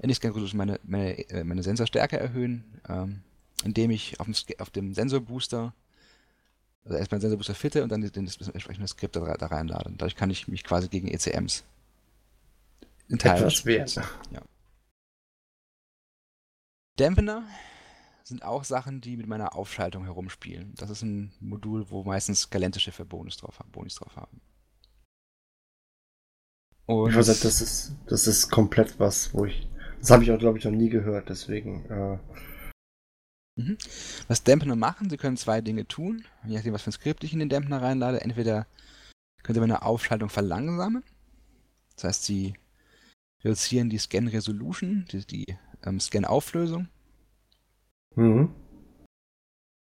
Äh, nicht Scan Resolution, meine, meine, äh, meine Sensorstärke erhöhen, ähm, indem ich auf dem, auf dem Sensorbooster, also erstmal den Sensorbooster fitte und dann den, das entsprechende Skript da, da reinlade. Dadurch kann ich mich quasi gegen ECMs in Teilen Etwas wert. Ja. Dampener sind auch Sachen, die mit meiner Aufschaltung herumspielen. Das ist ein Modul, wo meistens galente Schiffe Bonus drauf haben, Bonus drauf haben. Und ich weiß, das ist, das ist komplett was, wo ich. Das habe ich auch, glaube ich, noch nie gehört, deswegen. Äh... Mhm. Was Dampener machen, sie können zwei Dinge tun, je nachdem, was für ein Skript ich in den Dampener reinlade. Entweder können sie meine Aufschaltung verlangsamen, das heißt, sie reduzieren die Scan Resolution, die, die ähm, Scan Auflösung Mhm.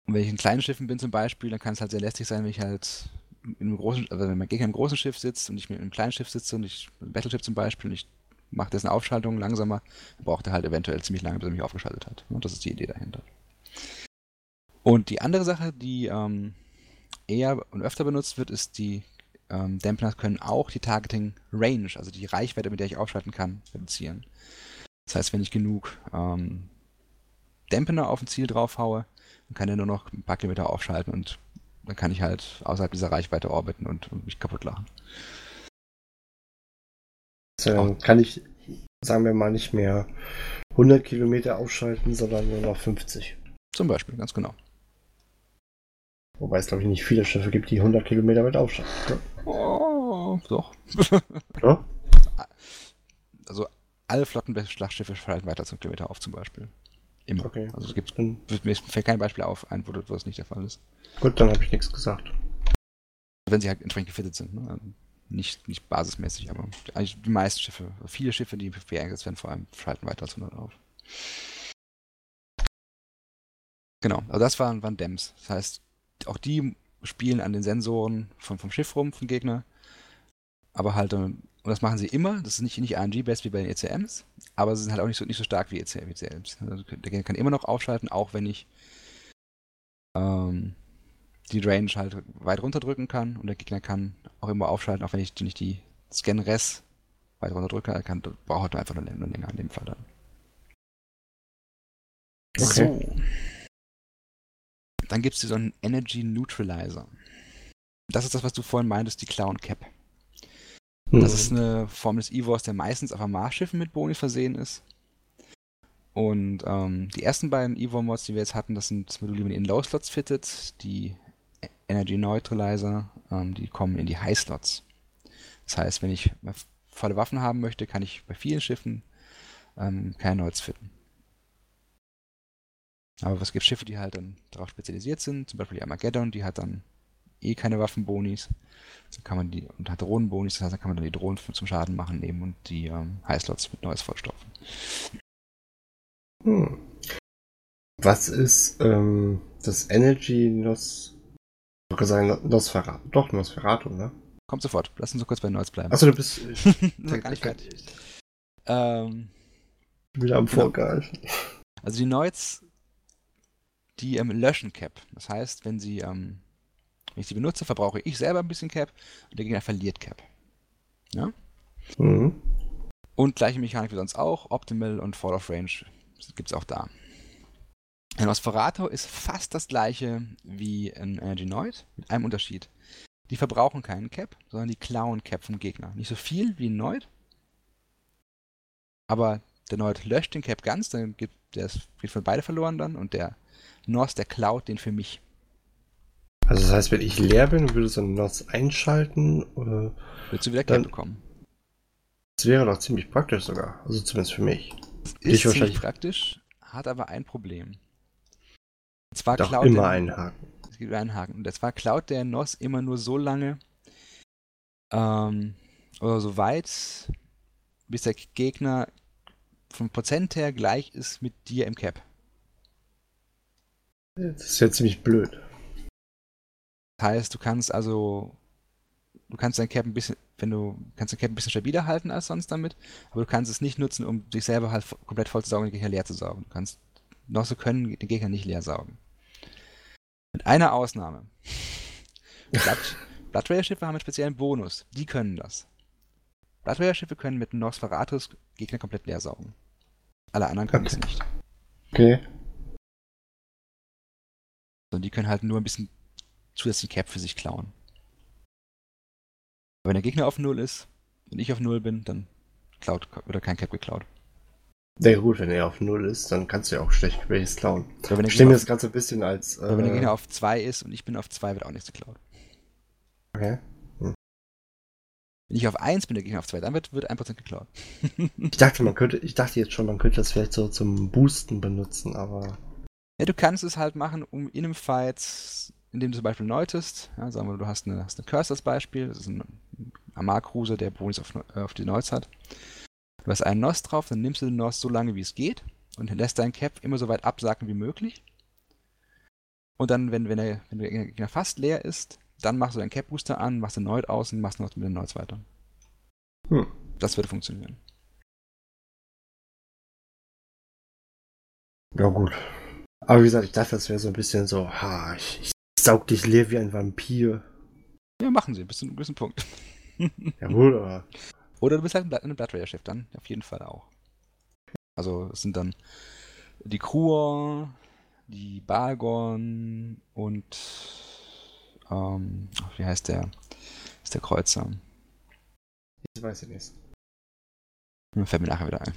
Und wenn ich in kleinen Schiffen bin zum Beispiel, dann kann es halt sehr lästig sein, wenn ich halt in einem großen, also wenn mein Gegner im großen Schiff sitzt und ich mit einem kleinen Schiff sitze und ich, ein Battleship zum Beispiel, und ich mache dessen Aufschaltung langsamer, braucht er halt eventuell ziemlich lange, bis er mich aufgeschaltet hat. Und das ist die Idee dahinter. Und die andere Sache, die ähm, eher und öfter benutzt wird, ist die ähm, Dampener können auch die Targeting Range, also die Reichweite, mit der ich aufschalten kann, reduzieren. Das heißt, wenn ich genug ähm, Dampener auf ein Ziel drauf haue, dann kann er nur noch ein paar Kilometer aufschalten und dann kann ich halt außerhalb dieser Reichweite orbiten und, und mich kaputt lachen. Also kann ich, sagen wir mal, nicht mehr 100 Kilometer aufschalten, sondern nur noch 50. Zum Beispiel, ganz genau. Wobei es, glaube ich, nicht viele Schiffe gibt, die 100 Kilometer weit aufschalten. Ja? Oh, doch. ja? Also alle Flottenschlachtschiffe schalten weiter zum Kilometer auf, zum Beispiel. Immer. Okay. Also es gibt, mir fällt kein Beispiel auf ein, wo das nicht der Fall ist. Gut, dann habe ich nichts gesagt. Wenn sie halt entsprechend gefittet sind. Ne? Also nicht, nicht basismäßig, aber eigentlich die meisten Schiffe, viele Schiffe, die im PvP eingesetzt werden, vor allem schalten weiter als 100 auf. Genau, also das waren, waren Dems. Das heißt, auch die spielen an den Sensoren vom, vom Schiff rum, vom Gegner. Aber halt ähm, und das machen sie immer. Das ist nicht, nicht RNG-based wie bei den ECMs, aber sie sind halt auch nicht so, nicht so stark wie ECMs. Also der Gegner kann immer noch aufschalten, auch wenn ich ähm, die Range halt weit runterdrücken kann und der Gegner kann auch immer aufschalten, auch wenn ich nicht die Scan-Res weit runterdrücke, er kann, braucht halt einfach nur länger in dem Fall dann. Okay. So. Dann gibt es so einen Energy Neutralizer. Das ist das, was du vorhin meintest, die Clown Cap. Hm. Das ist eine Form des EVOS, der meistens auf Mars-Schiffen mit Boni versehen ist. Und ähm, die ersten beiden Evo-Mods, die wir jetzt hatten, das sind Module, die man in Low-Slots fittet. Die Energy Neutralizer, ähm, die kommen in die High-Slots. Das heißt, wenn ich volle Waffen haben möchte, kann ich bei vielen Schiffen ähm, keine Neuts fitten. Aber es gibt Schiffe, die halt dann darauf spezialisiert sind, zum Beispiel die Armageddon, die hat dann eh keine Waffenbonis. Dann kann man die, und hat Drohnenbonis, das heißt, dann kann man dann die Drohnen zum Schaden machen nehmen und die ähm, Highslots mit Neues vollstopfen. Hm. Was ist ähm, das Energy Nos... Ich wollte sagen Nosferatu. Doch, Nosferatu, ne? Kommt sofort. Lass uns so kurz bei Neues bleiben. Achso, du bist... Das ist gar nicht fertig. Ähm, wieder am Genau. Also die Neuts, die ähm, löschen Cap. Das heißt, wenn sie, ähm, wenn ich sie benutze, verbrauche ich selber ein bisschen Cap und der Gegner verliert Cap. Ja? Mhm. Und gleiche Mechanik wie sonst auch, Optimal und Fall of Range gibt es auch da. Ein Nosferatu ist fast das gleiche wie ein Energy Noid, mit einem Unterschied. Die verbrauchen keinen Cap, sondern die klauen Cap vom Gegner. Nicht so viel wie ein Noid, aber der Noid löscht den Cap ganz, dann geht, der ist, geht für beide verloren dann und der Nos, der klaut den für mich. Also das heißt, wenn ich leer bin, würde so ein Nos einschalten, oder Willst du wieder Cap bekommen? das wäre doch ziemlich praktisch sogar. Also zumindest für mich. Das ist ziemlich praktisch, hat aber ein Problem. Und zwar Doch klaut immer der- einhaken. Es gibt einen Haken. Und zwar klaut der NOS immer nur so lange ähm, oder so weit, bis der Gegner vom Prozent her gleich ist mit dir im Cap. Das ist ja ziemlich blöd. Das heißt, du kannst also, du kannst dein Cap ein bisschen, wenn du kannst dein Cap ein bisschen stabiler halten als sonst damit, aber du kannst es nicht nutzen, um dich selber halt komplett voll zu saugen und den Gegner leer zu saugen. Du kannst, NOS können den Gegner nicht leer saugen. Mit einer Ausnahme. Blood, Blood Raider Schiffe haben einen speziellen Bonus. Die können das. Blood Raider Schiffe können mit Nosferatus Gegner komplett leer saugen. Alle anderen können es Okay. nicht. Okay. Sondern die können halt nur ein bisschen zusätzlichen Cap für sich klauen. Aber wenn der Gegner auf Null ist und ich auf Null bin, dann klaut, wird er kein Cap geklaut. Na ja, gut, wenn er auf Null ist, dann kannst du ja auch schlecht welches klauen. Der Ich stelle mir das Ganze ein bisschen als. aber wenn der äh, Gegner auf 2 ist und ich bin auf 2, wird auch nichts geklaut. okay. Wenn ich auf 1 bin, der Gegner auf 2, dann wird, wird 1% geklaut. Ich dachte, man könnte, ich dachte jetzt schon, man könnte das vielleicht so zum Boosten benutzen, aber. Ja, du kannst es halt machen, um in einem Fight, indem du zum Beispiel neutest, ja, sagen wir, du hast eine, hast eine Curse als Beispiel, das ist ein Amar-Cruiser, der Bonus auf, äh, auf die Neuts hat. Du hast einen Nos drauf, dann nimmst du den Nos so lange, wie es geht und lässt deinen Cap immer so weit absacken wie möglich. Und dann, wenn, wenn, der, wenn der Gegner fast leer ist, dann machst du deinen Cap-Booster an, machst den Neut aus und machst noch mit den Neuts weiter. Hm. Das würde funktionieren. Ja, gut. Aber wie gesagt, ich dachte, das wäre so ein bisschen so, ha, ich, ich saug dich leer wie ein Vampir. Ja, machen sie, bis zu einem gewissen Punkt. Ja, gut, aber. Oder du bist halt ein Blood- Raider Schiff, dann auf jeden Fall auch. Also es sind dann die Krur, die Balgon und ähm, wie heißt der? Ist der Kreuzer. Ich weiß ich nicht. Fällt mir nachher wieder ein.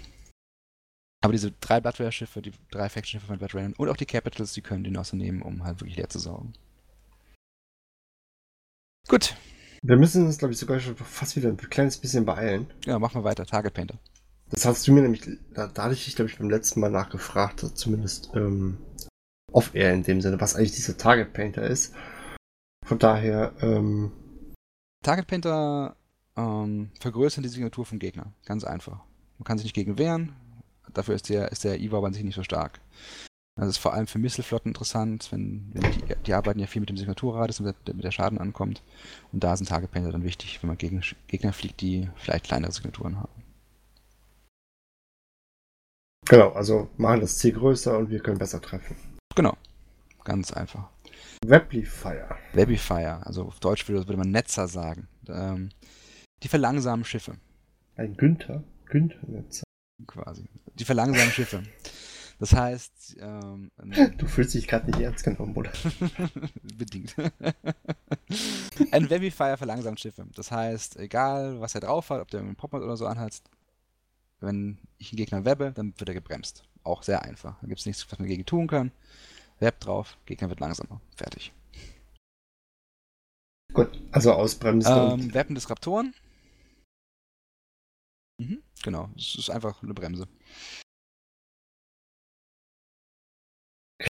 Aber diese drei Blood Raider Schiffe, die drei Faction Schiffe von Blood Raidern und auch die Capitals, die können die Nosse nehmen, um halt wirklich leer zu saugen. Gut, Wir müssen uns, glaube ich, sogar schon fast wieder ein kleines bisschen beeilen. ja, machen wir weiter. Target Painter. Das hast du mir nämlich, da, da hatte ich dich, glaube ich, beim letzten Mal nachgefragt, zumindest ähm, off-air in dem Sinne, was eigentlich dieser Target Painter ist. Von daher, ähm, Target Painter ähm, vergrößern die Signatur vom Gegner. Ganz einfach. Man kann sich nicht gegen wehren. Dafür ist der, ist der Ivar an sich nicht so stark. Das ist vor allem für Misselflotten interessant, wenn, wenn die, die arbeiten ja viel mit dem Signaturradius, damit der, Schaden ankommt. Und da sind Target Painter dann wichtig, wenn man gegen Gegner fliegt, die vielleicht kleinere Signaturen haben. genau, also machen das Ziel größer und wir können besser treffen. Genau. Ganz einfach. Weblifier. Webifier, also auf Deutsch würde, würde man Netzer sagen. Ähm, die verlangsamen Schiffe. Ein Günther? Günther Netzer. Quasi. Die verlangsamen Schiffe. Das heißt, ähm, du fühlst dich gerade nicht ernst genommen, oder? Bedingt. ein Webifier verlangsamt Schiffe. Das heißt, egal was er drauf hat, ob der einen Popmod oder so anhat, wenn ich einen Gegner webbe, dann wird er gebremst. Auch sehr einfach. Da gibt es nichts, was man gegen tun kann. Web drauf, Gegner wird langsamer. Fertig. Gut, also ausbremsen. Ähm, Weapon Disruptoren. Mhm, genau, es ist einfach eine Bremse.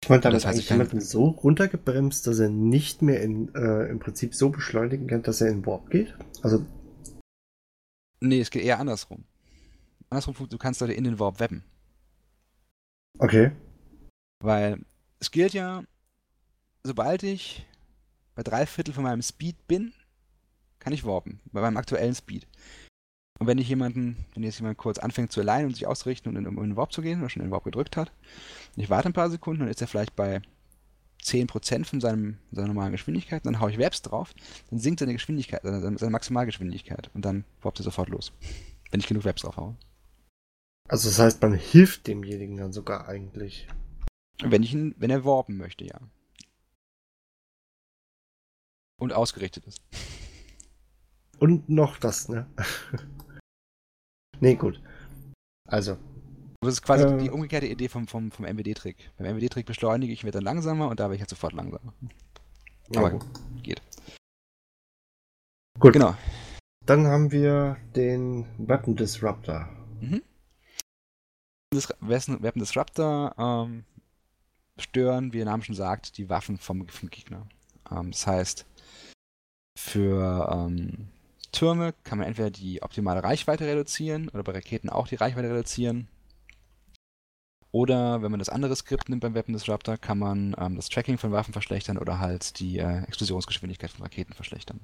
Ich meine, damit das heißt, eigentlich jemanden so runtergebremst, dass er nicht mehr in, äh, im Prinzip so beschleunigen kann, dass er in Warp geht? Also. Nee, es geht eher andersrum. Andersrum, du kannst Leute in den Warp webben. Okay. Weil es gilt ja, sobald ich bei drei Viertel von meinem Speed bin, kann ich warpen. Bei meinem aktuellen Speed. Und wenn ich jemanden, wenn jetzt jemand kurz anfängt zu allein und sich auszurichten und in, um in den Warp zu gehen, oder schon in den Warp gedrückt hat, ich warte ein paar Sekunden, dann ist er vielleicht bei 10% von seinem, seiner normalen Geschwindigkeit, dann haue ich Webs drauf, dann sinkt seine Geschwindigkeit, seine, seine Maximalgeschwindigkeit und dann warpt er sofort los. Wenn ich genug Webs drauf haue. Also das heißt, man hilft demjenigen dann sogar eigentlich. Wenn ich ihn, wenn er warpen möchte, ja. Und ausgerichtet ist. Und noch das, ne? nee, gut. Also. Das ist quasi äh, die umgekehrte Idee vom, vom, vom MWD-Trick. Beim MWD-Trick beschleunige ich, werde dann langsamer und da werde ich halt sofort langsamer. Aber ja. geht. Gut. Genau. Dann haben wir den Weapon Disruptor. Mhm. Weapon Disruptor ähm, stören, wie der Name schon sagt, die Waffen vom, vom Gegner. Ähm, das heißt, für ähm, Türme kann man entweder die optimale Reichweite reduzieren oder bei Raketen auch die Reichweite reduzieren. Oder wenn man das andere Skript nimmt beim Weapon Disruptor, kann man ähm, das Tracking von Waffen verschlechtern oder halt die äh, Explosionsgeschwindigkeit von Raketen verschlechtern.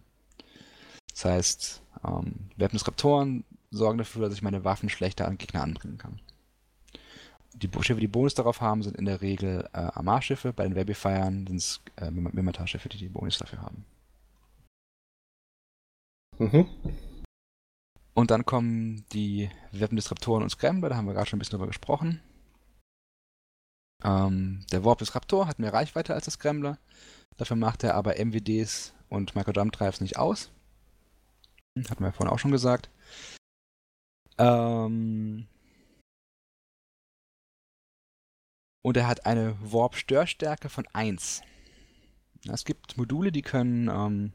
Das heißt, ähm, Weapon Disruptoren sorgen dafür, dass ich meine Waffen schlechter an Gegner anbringen kann. Die Schiffe, die Bonus darauf haben, sind in der Regel äh, Armar-Schiffe. Bei den Webifiern sind es äh, Mimitar-Schiffe, die die Bonus dafür haben. Mhm. Und dann kommen die Weapon-Disruptoren und Scrambler, da haben wir gerade schon ein bisschen drüber gesprochen. Ähm, der Warp Disruptor hat mehr Reichweite als der Scrambler. Dafür macht er aber MWDs und Microdrum-Drives nicht aus. Hatten wir ja vorhin auch schon gesagt. Ähm, und er hat eine Warp-Störstärke von 1. Es gibt Module, die können ähm,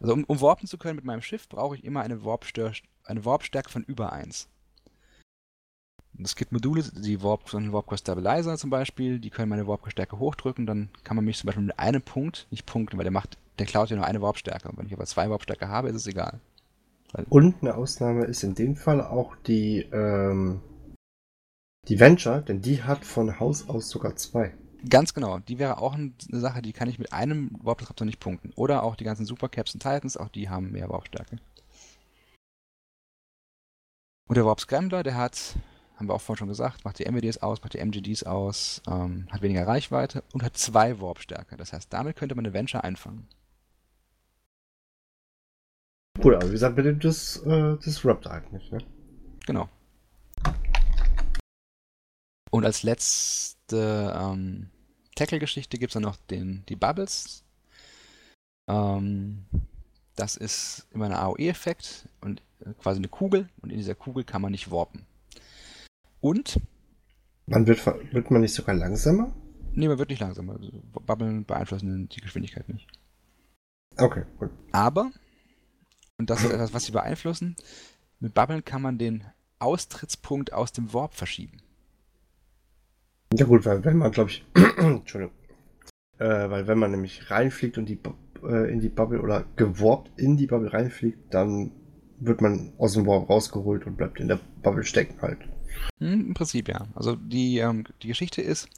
also um, um warpen zu können mit meinem Schiff, brauche ich immer eine, Warpstärke von über 1. Es gibt Module, die Warp, so ein Warpcore Stabilizer zum Beispiel, die können meine Warpcore-Stärke hochdrücken, dann kann man mich zum Beispiel mit einem Punkt nicht punkten, weil der macht, der klaut ja nur eine Warpstärke. Und wenn ich aber zwei Warpstärke habe, ist es egal. Weil Und eine Ausnahme ist in dem Fall auch die, ähm, die Venture, denn die hat von Haus aus sogar zwei. Ganz genau, die wäre auch eine Sache, die kann ich mit einem Warp Disruptor nicht punkten. Oder auch die ganzen Supercaps und Titans, auch die haben mehr Warpstärke. Und der Warp Scrambler, der hat, haben wir auch vorhin schon gesagt, macht die MWDs aus, macht die MGDs aus, ähm, hat weniger Reichweite und hat zwei Warpstärke. Das heißt, damit könnte man eine Venture einfangen. Gut, aber wie gesagt, bitte das äh, Disrupt eigentlich, ne? Genau. Und als letzte ähm, Tackle-Geschichte gibt es dann noch den, die Bubbles. Ähm, das ist immer ein AOE-Effekt und äh, quasi eine Kugel und in dieser Kugel kann man nicht warpen. Und. Man wird, wird man nicht sogar langsamer? Nee, man wird nicht langsamer. Also, Bubbeln beeinflussen die Geschwindigkeit nicht. Okay, gut. Aber, und das ist etwas, was sie beeinflussen, mit Bubbeln kann man den Austrittspunkt aus dem Warp verschieben. Ja gut, weil wenn man, glaube ich, Entschuldigung, äh, weil wenn man nämlich reinfliegt und die äh, in die Bubble oder geworbt in die Bubble reinfliegt, dann wird man aus dem Warp rausgeholt und bleibt in der Bubble stecken halt. Hm, Im Prinzip ja. Also die, ähm, die Geschichte ist,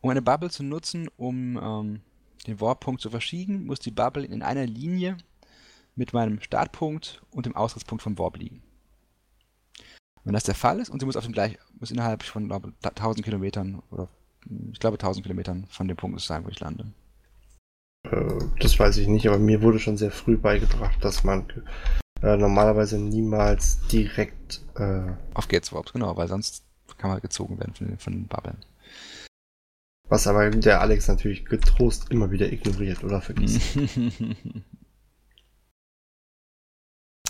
um eine Bubble zu nutzen, um ähm, den Warp-Punkt zu verschieben, muss die Bubble in einer Linie mit meinem Startpunkt und dem Austrittspunkt vom Warp liegen. Wenn das der Fall ist und sie muss auf dem gleich, muss innerhalb von glaube, 1000 Kilometern oder ich glaube, 1000 Kilometern von dem Punkt sein, wo ich lande. Äh, das weiß ich nicht, aber mir wurde schon sehr früh beigebracht, dass man äh, normalerweise niemals direkt äh, auf Gates warpt, genau, weil sonst kann man gezogen werden von, von den Bubbeln. Was aber der Alex natürlich getrost immer wieder ignoriert oder vergisst.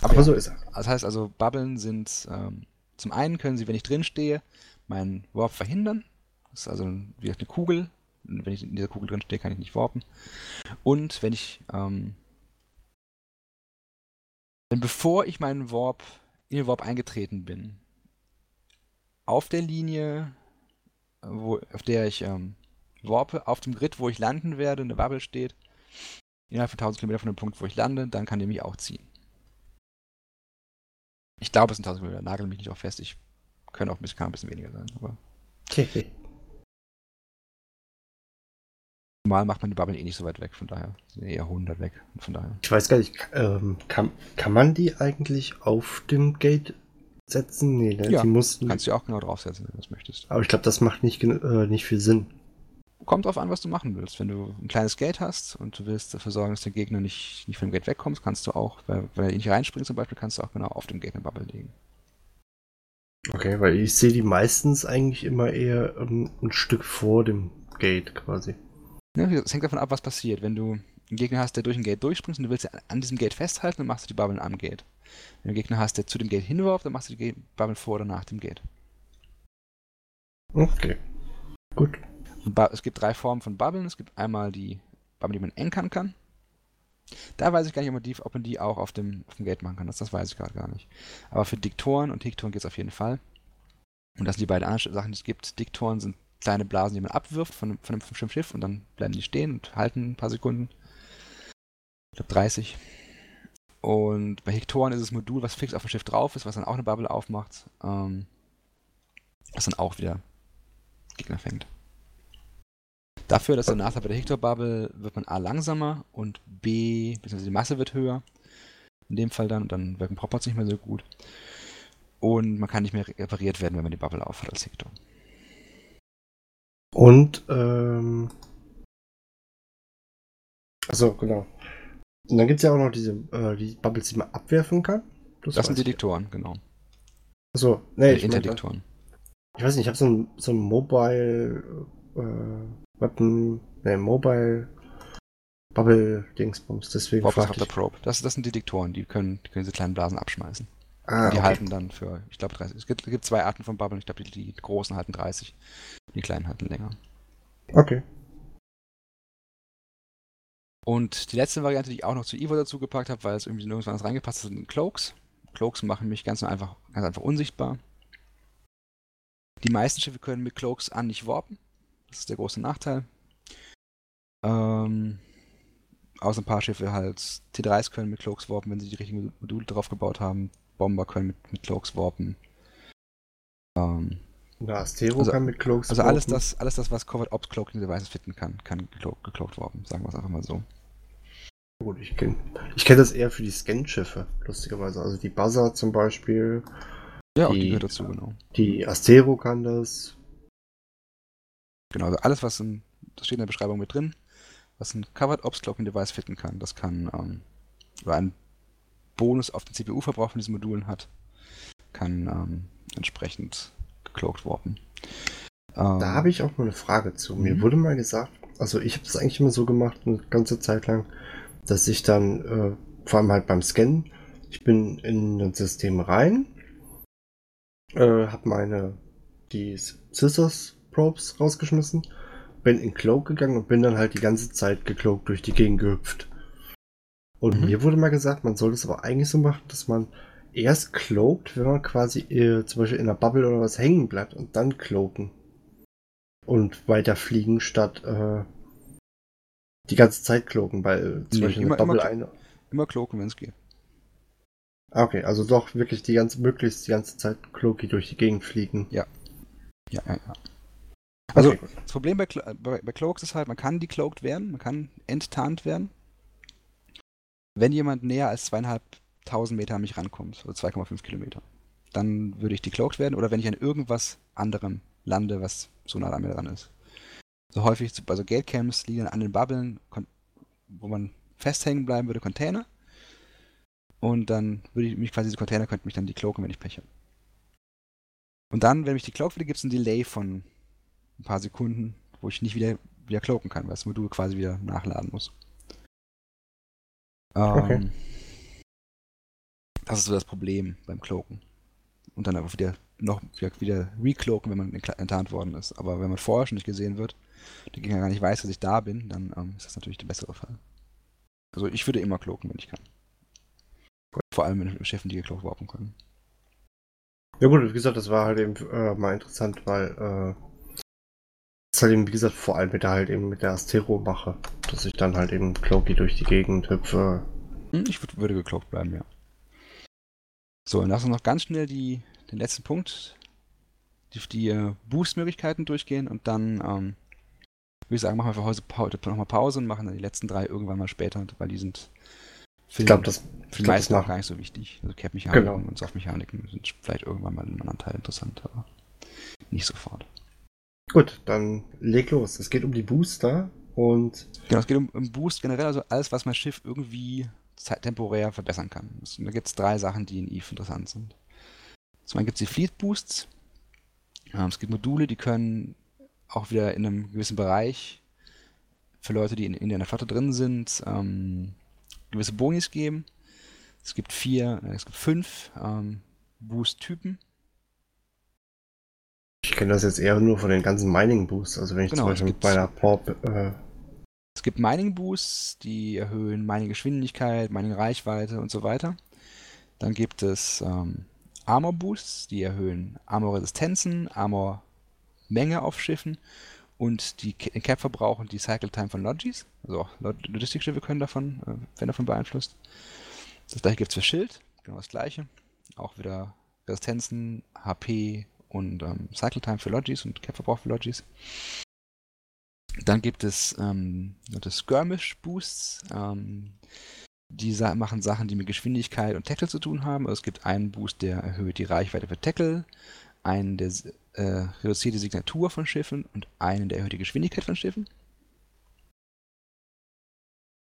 aber, aber ja, so ist er. Das heißt also, Bubbeln sind ähm, zum einen können sie, wenn ich drin stehe, meinen Warp verhindern. Das ist also wie eine Kugel. Wenn ich in dieser Kugel drin stehe, kann ich nicht warpen. Und wenn ich ähm, wenn bevor ich meinen Warp in den Warp eingetreten bin, auf der Linie, wo, auf der ich ähm, warpe, auf dem Grid, wo ich landen werde, eine Bubble steht, innerhalb von 1000 Kilometer von dem Punkt, wo ich lande, dann kann der mich auch ziehen. Ich glaube, es sind 1000 Kilometer, nagel mich nicht auch fest. Ich kann auch ein bisschen, kann ein bisschen weniger sein. Aber okay. Normal macht man die Bubble eh nicht so weit weg, von daher sind eher 100 weg. Von daher. Ich weiß gar nicht, ähm, kann, kann man die eigentlich auf dem Gate setzen? Nee, ne? ja, die mussten... kannst du auch genau draufsetzen, wenn du das möchtest. Aber ich glaube, das macht nicht, äh, nicht viel Sinn. Kommt drauf an, was du machen willst. Wenn du ein kleines Gate hast und du willst dafür sorgen, dass der Gegner nicht, nicht vom Gate wegkommt, kannst du auch, weil, weil er nicht reinspringt zum Beispiel, kannst du auch genau auf dem Gate eine Bubble legen. Okay, weil ich sehe die meistens eigentlich immer eher um, ein Stück vor dem Gate quasi. Ja, es hängt davon ab, was passiert. Wenn du einen Gegner hast, der durch ein Gate durchspringt und du willst an diesem Gate festhalten, dann machst du die Bubbeln am Gate. Wenn du einen Gegner hast, der zu dem Gate hinwirft, dann machst du die Bubbeln vor oder nach dem Gate. Okay. Gut. Es gibt drei Formen von Bubbeln. Es gibt einmal die Bubbeln, die man enkern kann. Da weiß ich gar nicht, ob man die, ob man die auch auf dem, auf dem Gate machen kann. Das, das weiß ich gerade gar nicht. Aber für Diktoren und Hiktoren geht es auf jeden Fall. Und das sind die beiden anderen Sachen, die es gibt. Diktoren sind kleine Blasen, die man abwirft von, von einem Schiff und dann bleiben die stehen und halten ein paar Sekunden. Ich glaube 30. Und bei Hektoren ist es ein Modul, was fix auf dem Schiff drauf ist, was dann auch eine Bubble aufmacht. Ähm, was dann auch wieder Gegner fängt. Dafür, dass der Nachteil bei der Hector-Bubble wird man A langsamer und B, beziehungsweise die Masse wird höher. In dem Fall dann, und dann wirken Propots nicht mehr so gut. Und man kann nicht mehr repariert werden, wenn man die Bubble aufhat als Hector. Und, ähm. Achso, genau. Und dann gibt es ja auch noch diese äh, die Bubbles, die man abwerfen kann. Das, das sind Detektoren, genau. Achso, nee, ich Interdiktoren. Ich weiß nicht, ich habe so ein, so ein Mobile äh, Weapon, ne, Mobile Bubble Dingsbums, deswegen Bubble ich. Probe. Das, das sind Detektoren, die können, die können diese kleinen Blasen abschmeißen. Ah, die okay. halten dann für, ich glaube, 30. Es gibt, es gibt zwei Arten von Bubbeln. Ich glaube, die, die, großen halten 30. Die kleinen halten länger. Okay. Und die letzte Variante, die ich auch noch zu Evo dazu gepackt habe, weil es irgendwie nirgends anders reingepasst hat, sind Cloaks. Cloaks machen mich ganz einfach, ganz einfach unsichtbar. Die meisten Schiffe können mit Cloaks an nicht warpen. Das ist der große Nachteil. Ähm, außer ein paar Schiffe halt T3s können mit Cloaks warpen, wenn sie die richtigen Module drauf gebaut haben. Bomber können mit, mit Cloaks warpen. Ähm, Na, Astero also, kann mit Cloaks Also alles das, alles das, was Covered Ops Cloaking Devices finden kann, kann gecloakt warpen, sagen wir es einfach mal so. Gut, ich kenne ich kenn das eher für die Scan-Schiffe, lustigerweise. Also die Buzzer zum Beispiel. Ja, die, auch die gehört dazu, genau. Die Astero kann das. Genau, also alles, was in, das steht in der Beschreibung mit drin, was ein Covered Ops Cloaking Device finden kann, das kann ähm, über einen Bonus auf den CPU-Verbrauch von diesen Modulen hat, kann ähm, entsprechend gecloaked warpen. Ähm, da habe ich auch mal eine Frage zu. Mir mhm. wurde mal gesagt, also ich habe es eigentlich immer so gemacht, eine ganze Zeit lang, dass ich dann, äh, vor allem halt beim Scannen, ich bin in ein System rein, äh, habe meine, die Scissors Probes rausgeschmissen, bin in Cloak gegangen und bin dann halt die ganze Zeit gecloakt durch die Gegend gehüpft. Und mhm. mir wurde mal gesagt, man soll es aber eigentlich so machen, dass man erst cloakt, wenn man quasi äh, zum Beispiel in einer Bubble oder was hängen bleibt und dann cloaken. Und weiter fliegen statt äh, die ganze Zeit cloaken, weil zum nee, Beispiel immer, eine Bubble immer, eine. Immer cloaken, wenn es geht. Ah, okay, also doch wirklich die ganze, möglichst die ganze Zeit cloaky durch die Gegend fliegen. Ja. Ja, ja, ja. Also, okay, das Problem bei, bei, bei Cloaks ist halt, man kann decloaked werden, man kann enttarnt werden. Wenn jemand näher als zweieinhalbtausend Meter an mich rankommt, oder 2,5 Kilometer, dann würde ich decloaked werden oder wenn ich an irgendwas anderem lande, was so nah an mir dran ist. So häufig, also Gatecams liegen an den Bubbeln, wo man festhängen bleiben würde, Container. Und dann würde ich mich quasi, diese Container könnten mich dann die cloaken, wenn ich Pech habe. Und dann, wenn mich die cloak würde, gibt es ein Delay von ein paar Sekunden, wo ich nicht wieder, wieder cloaken kann, weil das Modul quasi wieder nachladen muss. Okay. Ähm, das ist so das Problem beim Cloaken. Und dann einfach wieder noch wieder, recloaken, wenn man enttarnt worden ist. Aber wenn man vorher schon nicht gesehen wird, der Gegner gar nicht weiß, dass ich da bin, dann ähm, ist das natürlich der bessere Fall. Also ich würde immer cloaken, wenn ich kann. Vor allem wenn Chefen, die gecloakt warpen können. Ja gut, wie gesagt, das war halt eben äh, mal interessant, weil äh, das halt eben, wie gesagt, vor allem mit der halt eben mit der Astero mache, dass ich dann halt eben Cloaky durch die Gegend hüpfe. Hm, ich würde gecloakt bleiben, ja. So, dann lass uns noch ganz schnell die, den letzten Punkt, die, die uh, Boost-Möglichkeiten durchgehen und dann ähm, würde ich sagen, machen wir für heute, heute nochmal Pause und machen dann die letzten drei irgendwann mal später, weil die sind für, ich glaub, das, für die meisten auch gar nicht so wichtig. Also Cap-Mechaniken genau. und Soft-Mechaniken sind vielleicht irgendwann mal in einem anderen Teil interessant, aber nicht sofort. Gut, dann leg los. Es geht um die Booster und. Genau, es geht um, um Boost generell, also alles, was mein Schiff irgendwie temporär verbessern kann. da gibt es drei Sachen, die in EVE interessant sind. Zum einen gibt es die Fleet Boosts. Ähm, es gibt Module, die können auch wieder in einem gewissen Bereich für Leute, die in, in der Flotte drin sind, ähm, gewisse Bonis geben. Es gibt vier, äh, es gibt fünf ähm, Boost-Typen. Ich kenne das jetzt eher nur von den ganzen Mining-Boosts. Also wenn ich genau, zum Beispiel mit meiner Pop. Äh es gibt Mining-Boosts, die erhöhen Mining-Geschwindigkeit, Mining-Reichweite und so weiter. Dann gibt es ähm, Armor-Boosts, die erhöhen Armor-Resistenzen, Armor-Menge auf Schiffen und die Cap-Verbrauch und die Cycle-Time von Logis. Also auch Logistikschiffe können davon, äh, werden davon beeinflusst. Das gleiche gibt es für Schild, genau das gleiche. Auch wieder Resistenzen, HP und ähm, Cycle-Time für Logis und Cap-Verbrauch für Logis. Dann gibt es ähm, das Skirmish-Boosts. Ähm, die machen Sachen, die mit Geschwindigkeit und Tackle zu tun haben. Also es gibt einen Boost, der erhöht die Reichweite für Tackle, einen, der äh, reduziert die Signatur von Schiffen und einen, der erhöht die Geschwindigkeit von Schiffen.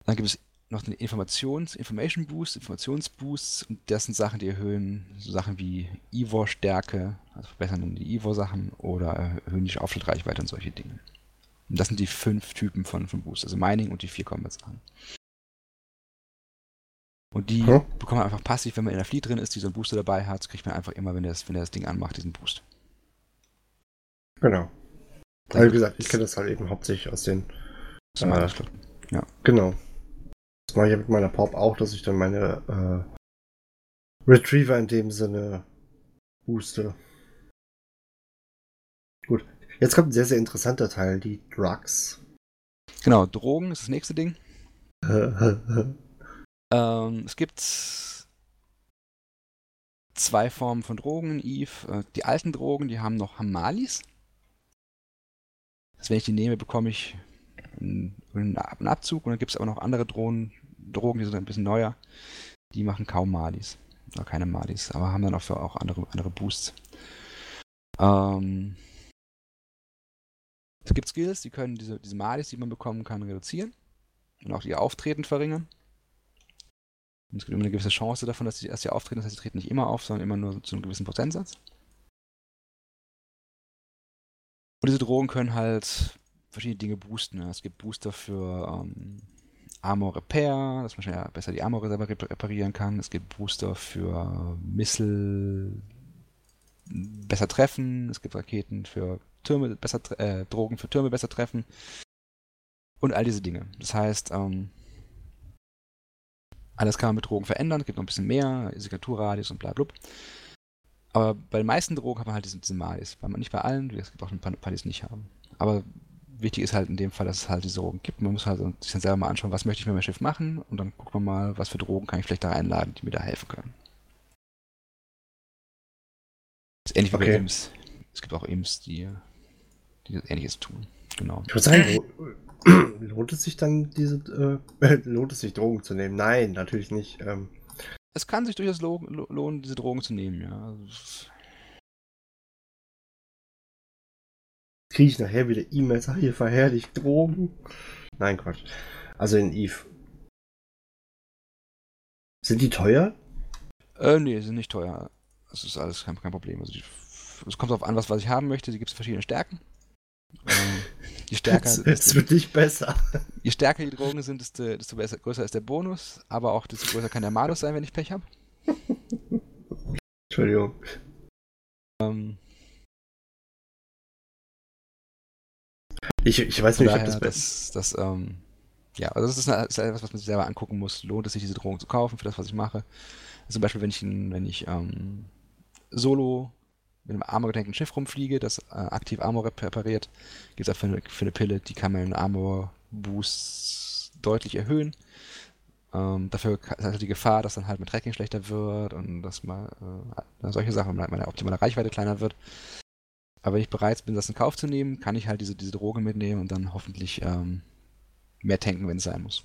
Dann gibt es noch den Informations-, Information Boost, Informationsboosts und das sind Sachen, die erhöhen so Sachen wie Ivor-Stärke, also verbessern dann die Ivor-Sachen oder erhöhen die Aufschaltreichweite und solche Dinge. Und das sind die fünf Typen von, von Boost, also Mining und die vier Combat-Sachen. Und die hm? bekommt man einfach passiv, wenn man in der Fleet drin ist, die so einen Booster dabei hat, kriegt man einfach immer, wenn er das, wenn das Ding anmacht, diesen Boost. Genau. Also wie gesagt, ich kenne das halt eben hauptsächlich aus den. Äh, ja. Genau. Das mache ich ja mit meiner Pop auch, dass ich dann meine äh, Retriever in dem Sinne booste. Gut. Jetzt kommt ein sehr, sehr interessanter Teil, die Drugs. Genau, Drogen ist das nächste Ding. Ähm, es gibt zwei Formen von Drogen in Eve. Äh, die alten Drogen, die haben noch Hamalis. Das, wenn ich die nehme, bekomme ich einen, Abzug. Und dann gibt es aber noch andere Drogen, Drogen, die sind ein bisschen neuer. Die machen kaum Malis. Oder keine Malis, aber haben dann auch für auch andere, andere Boosts. Ähm, es gibt Skills, die können diese, diese Malis, die man bekommen kann, reduzieren. Und auch ihr Auftreten verringern. Und es gibt immer eine gewisse Chance davon, dass sie erst hier auftreten. Das heißt, sie treten nicht immer auf, sondern immer nur zu einem gewissen Prozentsatz. Und diese Drogen können halt verschiedene Dinge boosten. Es gibt Booster für ähm, Armor Repair, dass man schnell besser die Armor selber reparieren kann. Es gibt Booster für Missile besser treffen. Es gibt Raketen für Türme besser, äh, Drogen für Türme besser treffen. Und all diese Dinge. Das heißt, ähm, alles kann man mit Drogen verändern, es gibt noch ein bisschen mehr, Signaturradius und bla bla. Aber bei den meisten Drogen hat man halt diesen, diesen Malis. Nicht bei allen, es gibt auch ein paar, die es nicht haben. Aber wichtig ist halt in dem Fall, dass es halt diese Drogen gibt. Man muss halt sich dann selber mal anschauen, was möchte ich mit meinem Schiff machen und dann guckt man mal, was für Drogen kann ich vielleicht da reinladen, die mir da helfen können. Das ist ähnlich wie okay. bei Imps. Es gibt auch Imps, die, die ähnliches tun. Genau. Ich würde sagen, lohnt es sich dann, diese, äh, lohnt es sich, Drogen zu nehmen? Nein, natürlich nicht. Ähm. Es kann sich durchaus lohnen, diese Drogen zu nehmen, ja. Kriege ich nachher wieder E-Mails, ach, ihr verherrlicht Drogen. Nein, Quatsch. Also in Eve. Sind die teuer? Äh, nee, sind nicht teuer. Das ist alles kein, kein Problem. Also es kommt darauf an, was, was ich haben möchte. Sie gibt es verschiedene Stärken. Ähm, je stärker. Es wird nicht besser. Je stärker die Drogen sind, desto, desto besser, größer ist der Bonus, aber auch desto größer kann der Malus sein, wenn ich Pech habe. Entschuldigung. Ähm, Ich, ich weiß nicht, ob daher, das besser das, das, ähm, ja, also das ist, eine- ist etwas, was man sich selber angucken muss. Lohnt es sich, diese Drogen zu kaufen für das, was ich mache? Zum Beispiel, wenn ich, wenn ich ähm, solo mit einem armorgedeckten Schiff rumfliege, das äh, aktiv Armor rep- repariert, gibt es auch für eine, für eine Pille, die kann meinen Armor-Boost deutlich erhöhen. Ähm, dafür ist halt die Gefahr, dass dann halt mein Tracking schlechter wird und dass mal äh, solche Sachen, meine meine optimale Reichweite kleiner wird. Aber wenn ich bereit bin, das in Kauf zu nehmen, kann ich halt diese, diese Droge mitnehmen und dann hoffentlich ähm, mehr tanken, wenn es sein muss.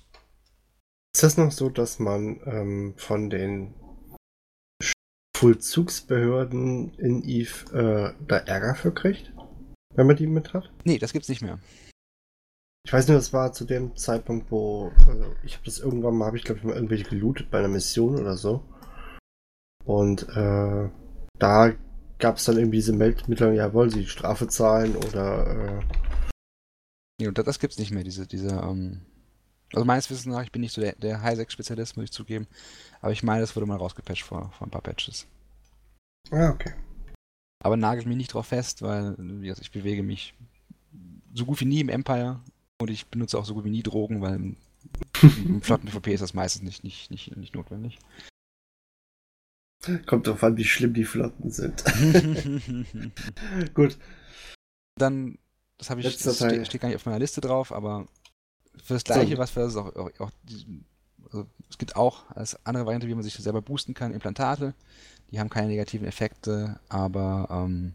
Ist das noch so, dass man ähm, von den Vollzugsbehörden in Eve äh, da Ärger für kriegt? Wenn man die mit hat? Nee, das gibt's nicht mehr. Ich weiß nur, das war zu dem Zeitpunkt, wo also ich habe das irgendwann mal, habe ich glaube ich mal irgendwelche gelootet bei einer Mission oder so. Und äh, da gab es dann irgendwie diese Meldmittel, ja, wollen sie die Strafe zahlen oder äh, Nee, und das, das gibt's nicht mehr, diese, diese, ähm, also meines Wissens nach, ich bin nicht so der, der High-Sec-Spezialist, muss ich zugeben, aber ich meine, das wurde mal rausgepatcht vor, vor ein paar Patches. Ah, okay. Aber nagelt mich nicht drauf fest, weil gesagt, ich bewege mich so gut wie nie im Empire und ich benutze auch so gut wie nie Drogen, weil im, im flotten PvP ist das meistens nicht, nicht, nicht, nicht notwendig. Kommt drauf an, wie schlimm die Flotten sind. Gut. Dann, das habe ich, Letzter das steht, steht gar nicht auf meiner Liste drauf, aber für das gleiche, So. was für das auch, auch, auch also es gibt auch als andere Variante, wie man sich selber boosten kann, Implantate. Die haben keine negativen Effekte, aber, ähm,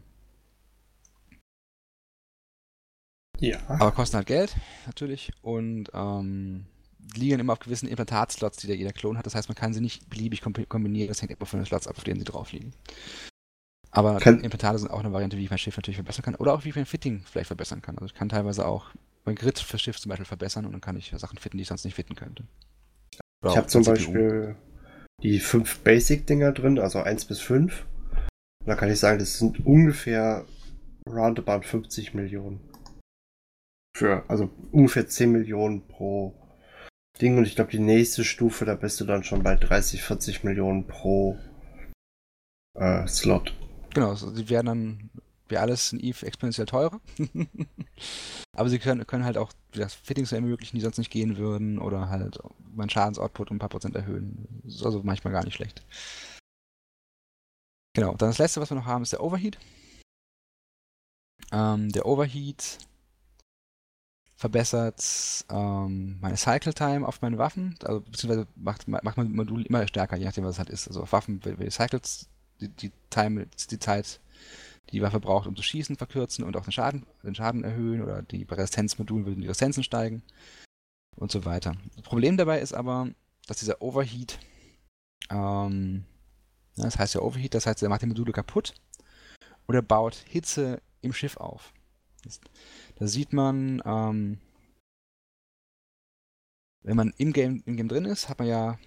Ja. aber kosten halt Geld, natürlich. Und ähm, liegen immer auf gewissen Implantatslots, die da jeder Klon hat. Das heißt, man kann sie nicht beliebig kombi- kombinieren. Das hängt immer von den Slots ab, auf denen sie drauf liegen. Aber Kann- Implantate sind auch eine Variante, wie ich mein Schiff natürlich verbessern kann. Oder auch wie ich mein Fitting vielleicht verbessern kann. Also ich kann teilweise auch mein Grid für Schiff zum Beispiel verbessern und dann kann ich Sachen fitten, die ich sonst nicht fitten könnte. Oder Ich habe zum CPU. Beispiel die fünf Basic-Dinger drin, also 1 bis 5. Und da kann ich sagen, das sind ungefähr roundabout 50 Millionen. Für, also ungefähr 10 Millionen pro Ding. Und ich glaube, die nächste Stufe, da bist du dann schon bei 30, 40 Millionen pro äh, Slot. Genau, also werden dann wie alles in Eve exponentiell teurer. Aber sie können, können halt auch gesagt, Fittings ermöglichen, die sonst nicht gehen würden, oder halt meinen Schadensoutput um ein paar Prozent erhöhen. Das ist also manchmal gar nicht schlecht. Genau, dann das letzte, was wir noch haben, ist der Overheat. Ähm, der Overheat verbessert ähm, meine Cycle Time auf meine Waffen, also beziehungsweise macht, macht mein Modul immer stärker, je nachdem, was es halt ist. Also auf Waffen, wenn die Cycles, die, die, Time, die Zeit, die die Waffe braucht, um zu schießen, verkürzen und auch den Schaden, den Schaden erhöhen oder die Resistenzmodulen würden die Resistenzen steigen und so weiter. Das Problem dabei ist aber, dass dieser Overheat, ähm, das heißt ja Overheat, das heißt, er macht die Module kaputt oder baut Hitze im Schiff auf. Das, da sieht man, ähm, wenn man im Game, im Game drin ist, hat man ja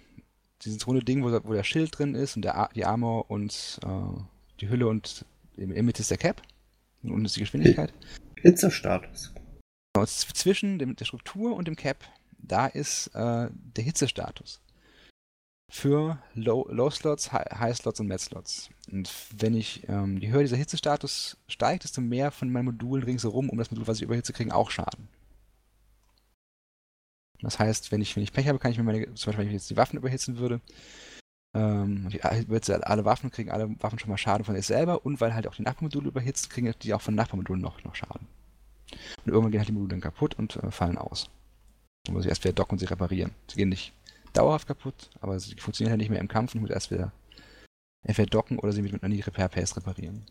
dieses runde Ding, wo, der- wo der Schild drin ist und der, die Armor und äh, die Hülle und der Mitte ist der Cap und ist die Geschwindigkeit. Hitzestatus. Z- zwischen dem, der Struktur und dem Cap, da ist äh, der Hitzestatus. Für Low, Low Slots, High, High Slots und Mad Slots. Und wenn ich, ähm, je höher dieser Hitzestatus steigt, desto mehr von meinen Modulen ringsherum um das Modul, was ich überhitze, kriegen auch Schaden. Das heißt, wenn ich, wenn ich Pech habe, kann ich mir meine, zum Beispiel, wenn ich jetzt die Waffen überhitzen würde, ähm, überhitze alle Waffen, kriegen alle Waffen schon mal Schaden von sich selber und weil halt auch die Nachbarmodule überhitzt, kriegen die auch von Nachbarmodulen noch, noch Schaden. Und irgendwann gehen halt die Module dann kaputt und äh, fallen aus. Dann muss ich erst wieder docken und sie reparieren. Sie gehen nicht dauerhaft kaputt, aber sie funktionieren halt nicht mehr im Kampf und ich muss erst wieder entweder docken oder sie mit, mit einer Repair Pace reparieren.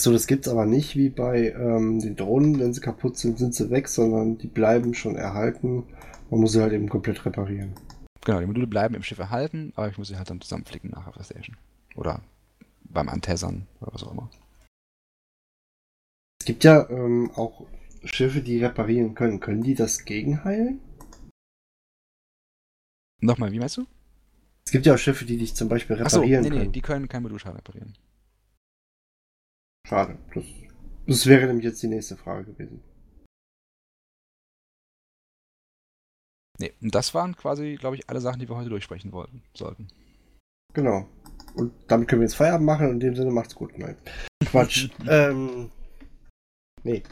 So, das gibt's aber nicht wie bei ähm, den Drohnen, wenn sie kaputt sind, sind sie weg, sondern die bleiben schon erhalten. Man muss sie halt eben komplett reparieren. Genau, die Module bleiben im Schiff erhalten, aber ich muss sie halt dann zusammenflicken nachher auf der Station. Oder beim Antessern oder was auch immer. Es gibt ja ähm, auch Schiffe, die reparieren können. Können die das gegenheilen? Nochmal, wie meinst du? Es gibt ja auch Schiffe, die dich zum Beispiel reparieren nee, nee, können. die können kein Modulschaden reparieren. Schade. Das, das wäre nämlich jetzt die nächste Frage gewesen. Nee, und das waren quasi, glaube ich, alle Sachen, die wir heute durchsprechen wollten, sollten. Genau. Und damit können wir jetzt Feierabend machen. In dem Sinne macht's gut. Nein. Quatsch. ähm, nee.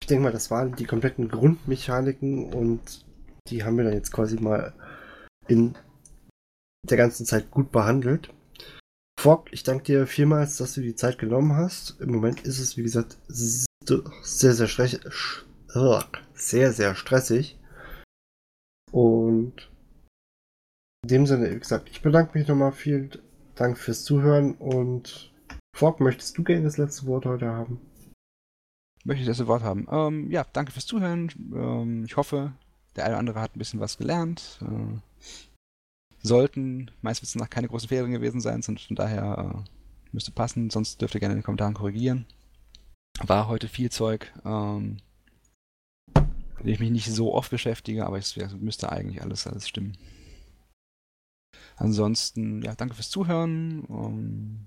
Ich denke mal, das waren die kompletten Grundmechaniken und die haben wir dann jetzt quasi mal in der ganzen Zeit gut behandelt. Fogg, ich danke dir vielmals, dass du die Zeit genommen hast. Im Moment ist es, wie gesagt, sehr, sehr stressig. Sehr, sehr stressig. Und in dem Sinne, wie gesagt, ich bedanke mich nochmal. Vielen Dank fürs Zuhören und Fogg, möchtest du gerne das letzte Wort heute haben? Möchte ich das Wort haben? Ähm, ja, danke fürs Zuhören. Ähm, ich hoffe, der eine oder andere hat ein bisschen was gelernt. Äh, sollten meistens nach keine großen Ferien gewesen sein, sondern von daher äh, müsste passen. Sonst dürft ihr gerne in den Kommentaren korrigieren. War heute viel Zeug, ähm, mit dem ich mich nicht so oft beschäftige, aber es müsste eigentlich alles, alles stimmen. Ansonsten, ja, danke fürs Zuhören um,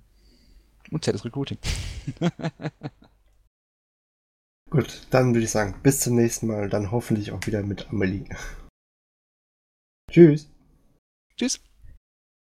und ZS Recruiting. Gut, dann würde ich sagen, bis zum nächsten Mal, dann hoffentlich auch wieder mit Amelie. Tschüss. Tschüss.